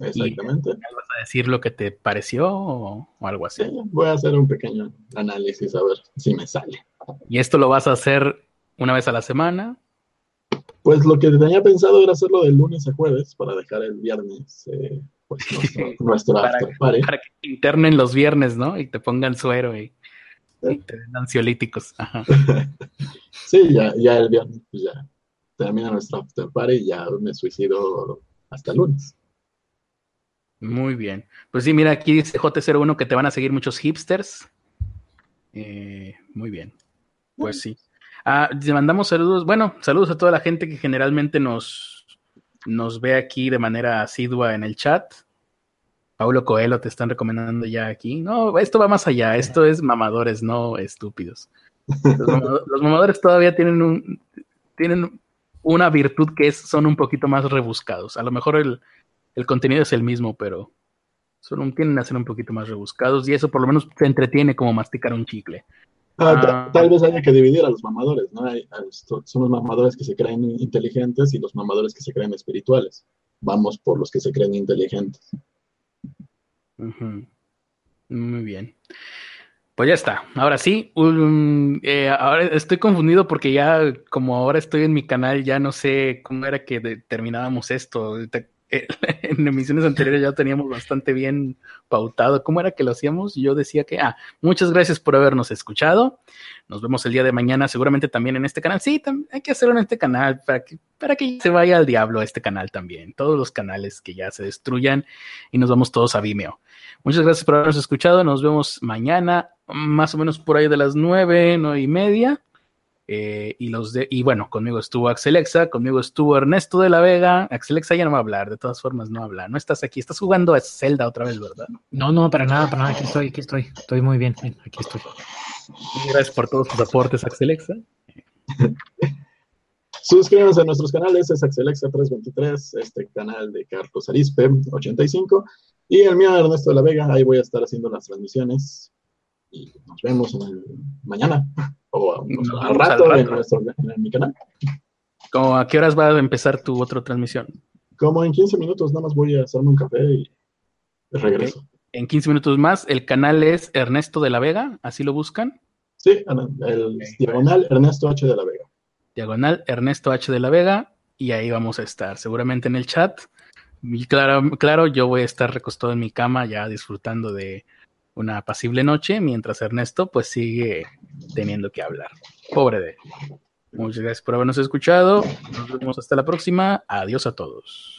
Exactamente. ¿Vas a decir lo que te pareció o, o algo así? Sí, voy a hacer un pequeño análisis a ver si me sale. Y esto lo vas a hacer una vez a la semana. Pues lo que tenía pensado era hacerlo de lunes a jueves para dejar el viernes eh, pues nuestro, nuestro Para- after party. para que te internen los viernes, ¿no? Y te pongan suero y, y te den ansiolíticos. Ajá. Sí, ya, ya el viernes pues ya termina nuestro after party y ya me suicido hasta el lunes. Muy bien. Pues sí, mira, aquí dice J01 que te van a seguir muchos hipsters. Eh, muy bien. Pues sí. Ah, te mandamos saludos. Bueno, saludos a toda la gente que generalmente nos, nos ve aquí de manera asidua en el chat. Paulo Coelho te están recomendando ya aquí. No, esto va más allá. Esto es mamadores, no estúpidos. Los, mamado- los mamadores todavía tienen un tienen una virtud que es, son un poquito más rebuscados. A lo mejor el, el contenido es el mismo, pero un- tienden a ser un poquito más rebuscados y eso por lo menos te entretiene como masticar un chicle. Ah, Ah. tal vez haya que dividir a los mamadores, ¿no? Hay- son los mamadores que se creen inteligentes y los mamadores que se creen espirituales. Vamos por los que se creen inteligentes. Muy bien. Pues ya está. Ahora sí, eh, ahora estoy confundido porque ya como ahora estoy en mi canal, ya no sé cómo era que terminábamos esto. Te- En emisiones anteriores ya teníamos bastante bien pautado. ¿Cómo era que lo hacíamos? Yo decía que, ah, muchas gracias por habernos escuchado. Nos vemos el día de mañana, seguramente también en este canal. Sí, hay que hacerlo en este canal para que, para que se vaya al diablo este canal también. Todos los canales que ya se destruyan y nos vamos todos a Vimeo. Muchas gracias por habernos escuchado. Nos vemos mañana, más o menos por ahí de las nueve, nueve y media. Eh, y los de, y bueno, conmigo estuvo Axelexa, conmigo estuvo Ernesto de la Vega. Axelexa ya no va a hablar, de todas formas no habla. No estás aquí, estás jugando a Zelda otra vez, ¿verdad? No, no, para nada, para nada. Aquí estoy, aquí estoy. Estoy muy bien, aquí estoy. Gracias por todos tus aportes, Axelexa. Suscríbanse a nuestros canales, es Axelexa323, este canal de Carlos Arispe 85 y el mío Ernesto de la Vega. Ahí voy a estar haciendo las transmisiones y nos vemos en el, mañana o Nos al vemos rato, al En, rato. nuestro, en mi canal. ¿Cómo, ¿A qué horas va a empezar tu otra transmisión? Como en 15 minutos nada más voy a hacerme un café y regreso. En 15 minutos más, el canal es Ernesto de la Vega, así lo buscan. Sí, el diagonal Ernesto H de la Vega. Diagonal Ernesto H de la Vega, y ahí vamos a estar, seguramente en el chat. Y claro, claro, yo voy a estar recostado en mi cama ya disfrutando de una apacible noche, mientras Ernesto pues sigue teniendo que hablar. Pobre de. Muchas gracias por habernos escuchado. Nos vemos hasta la próxima. Adiós a todos.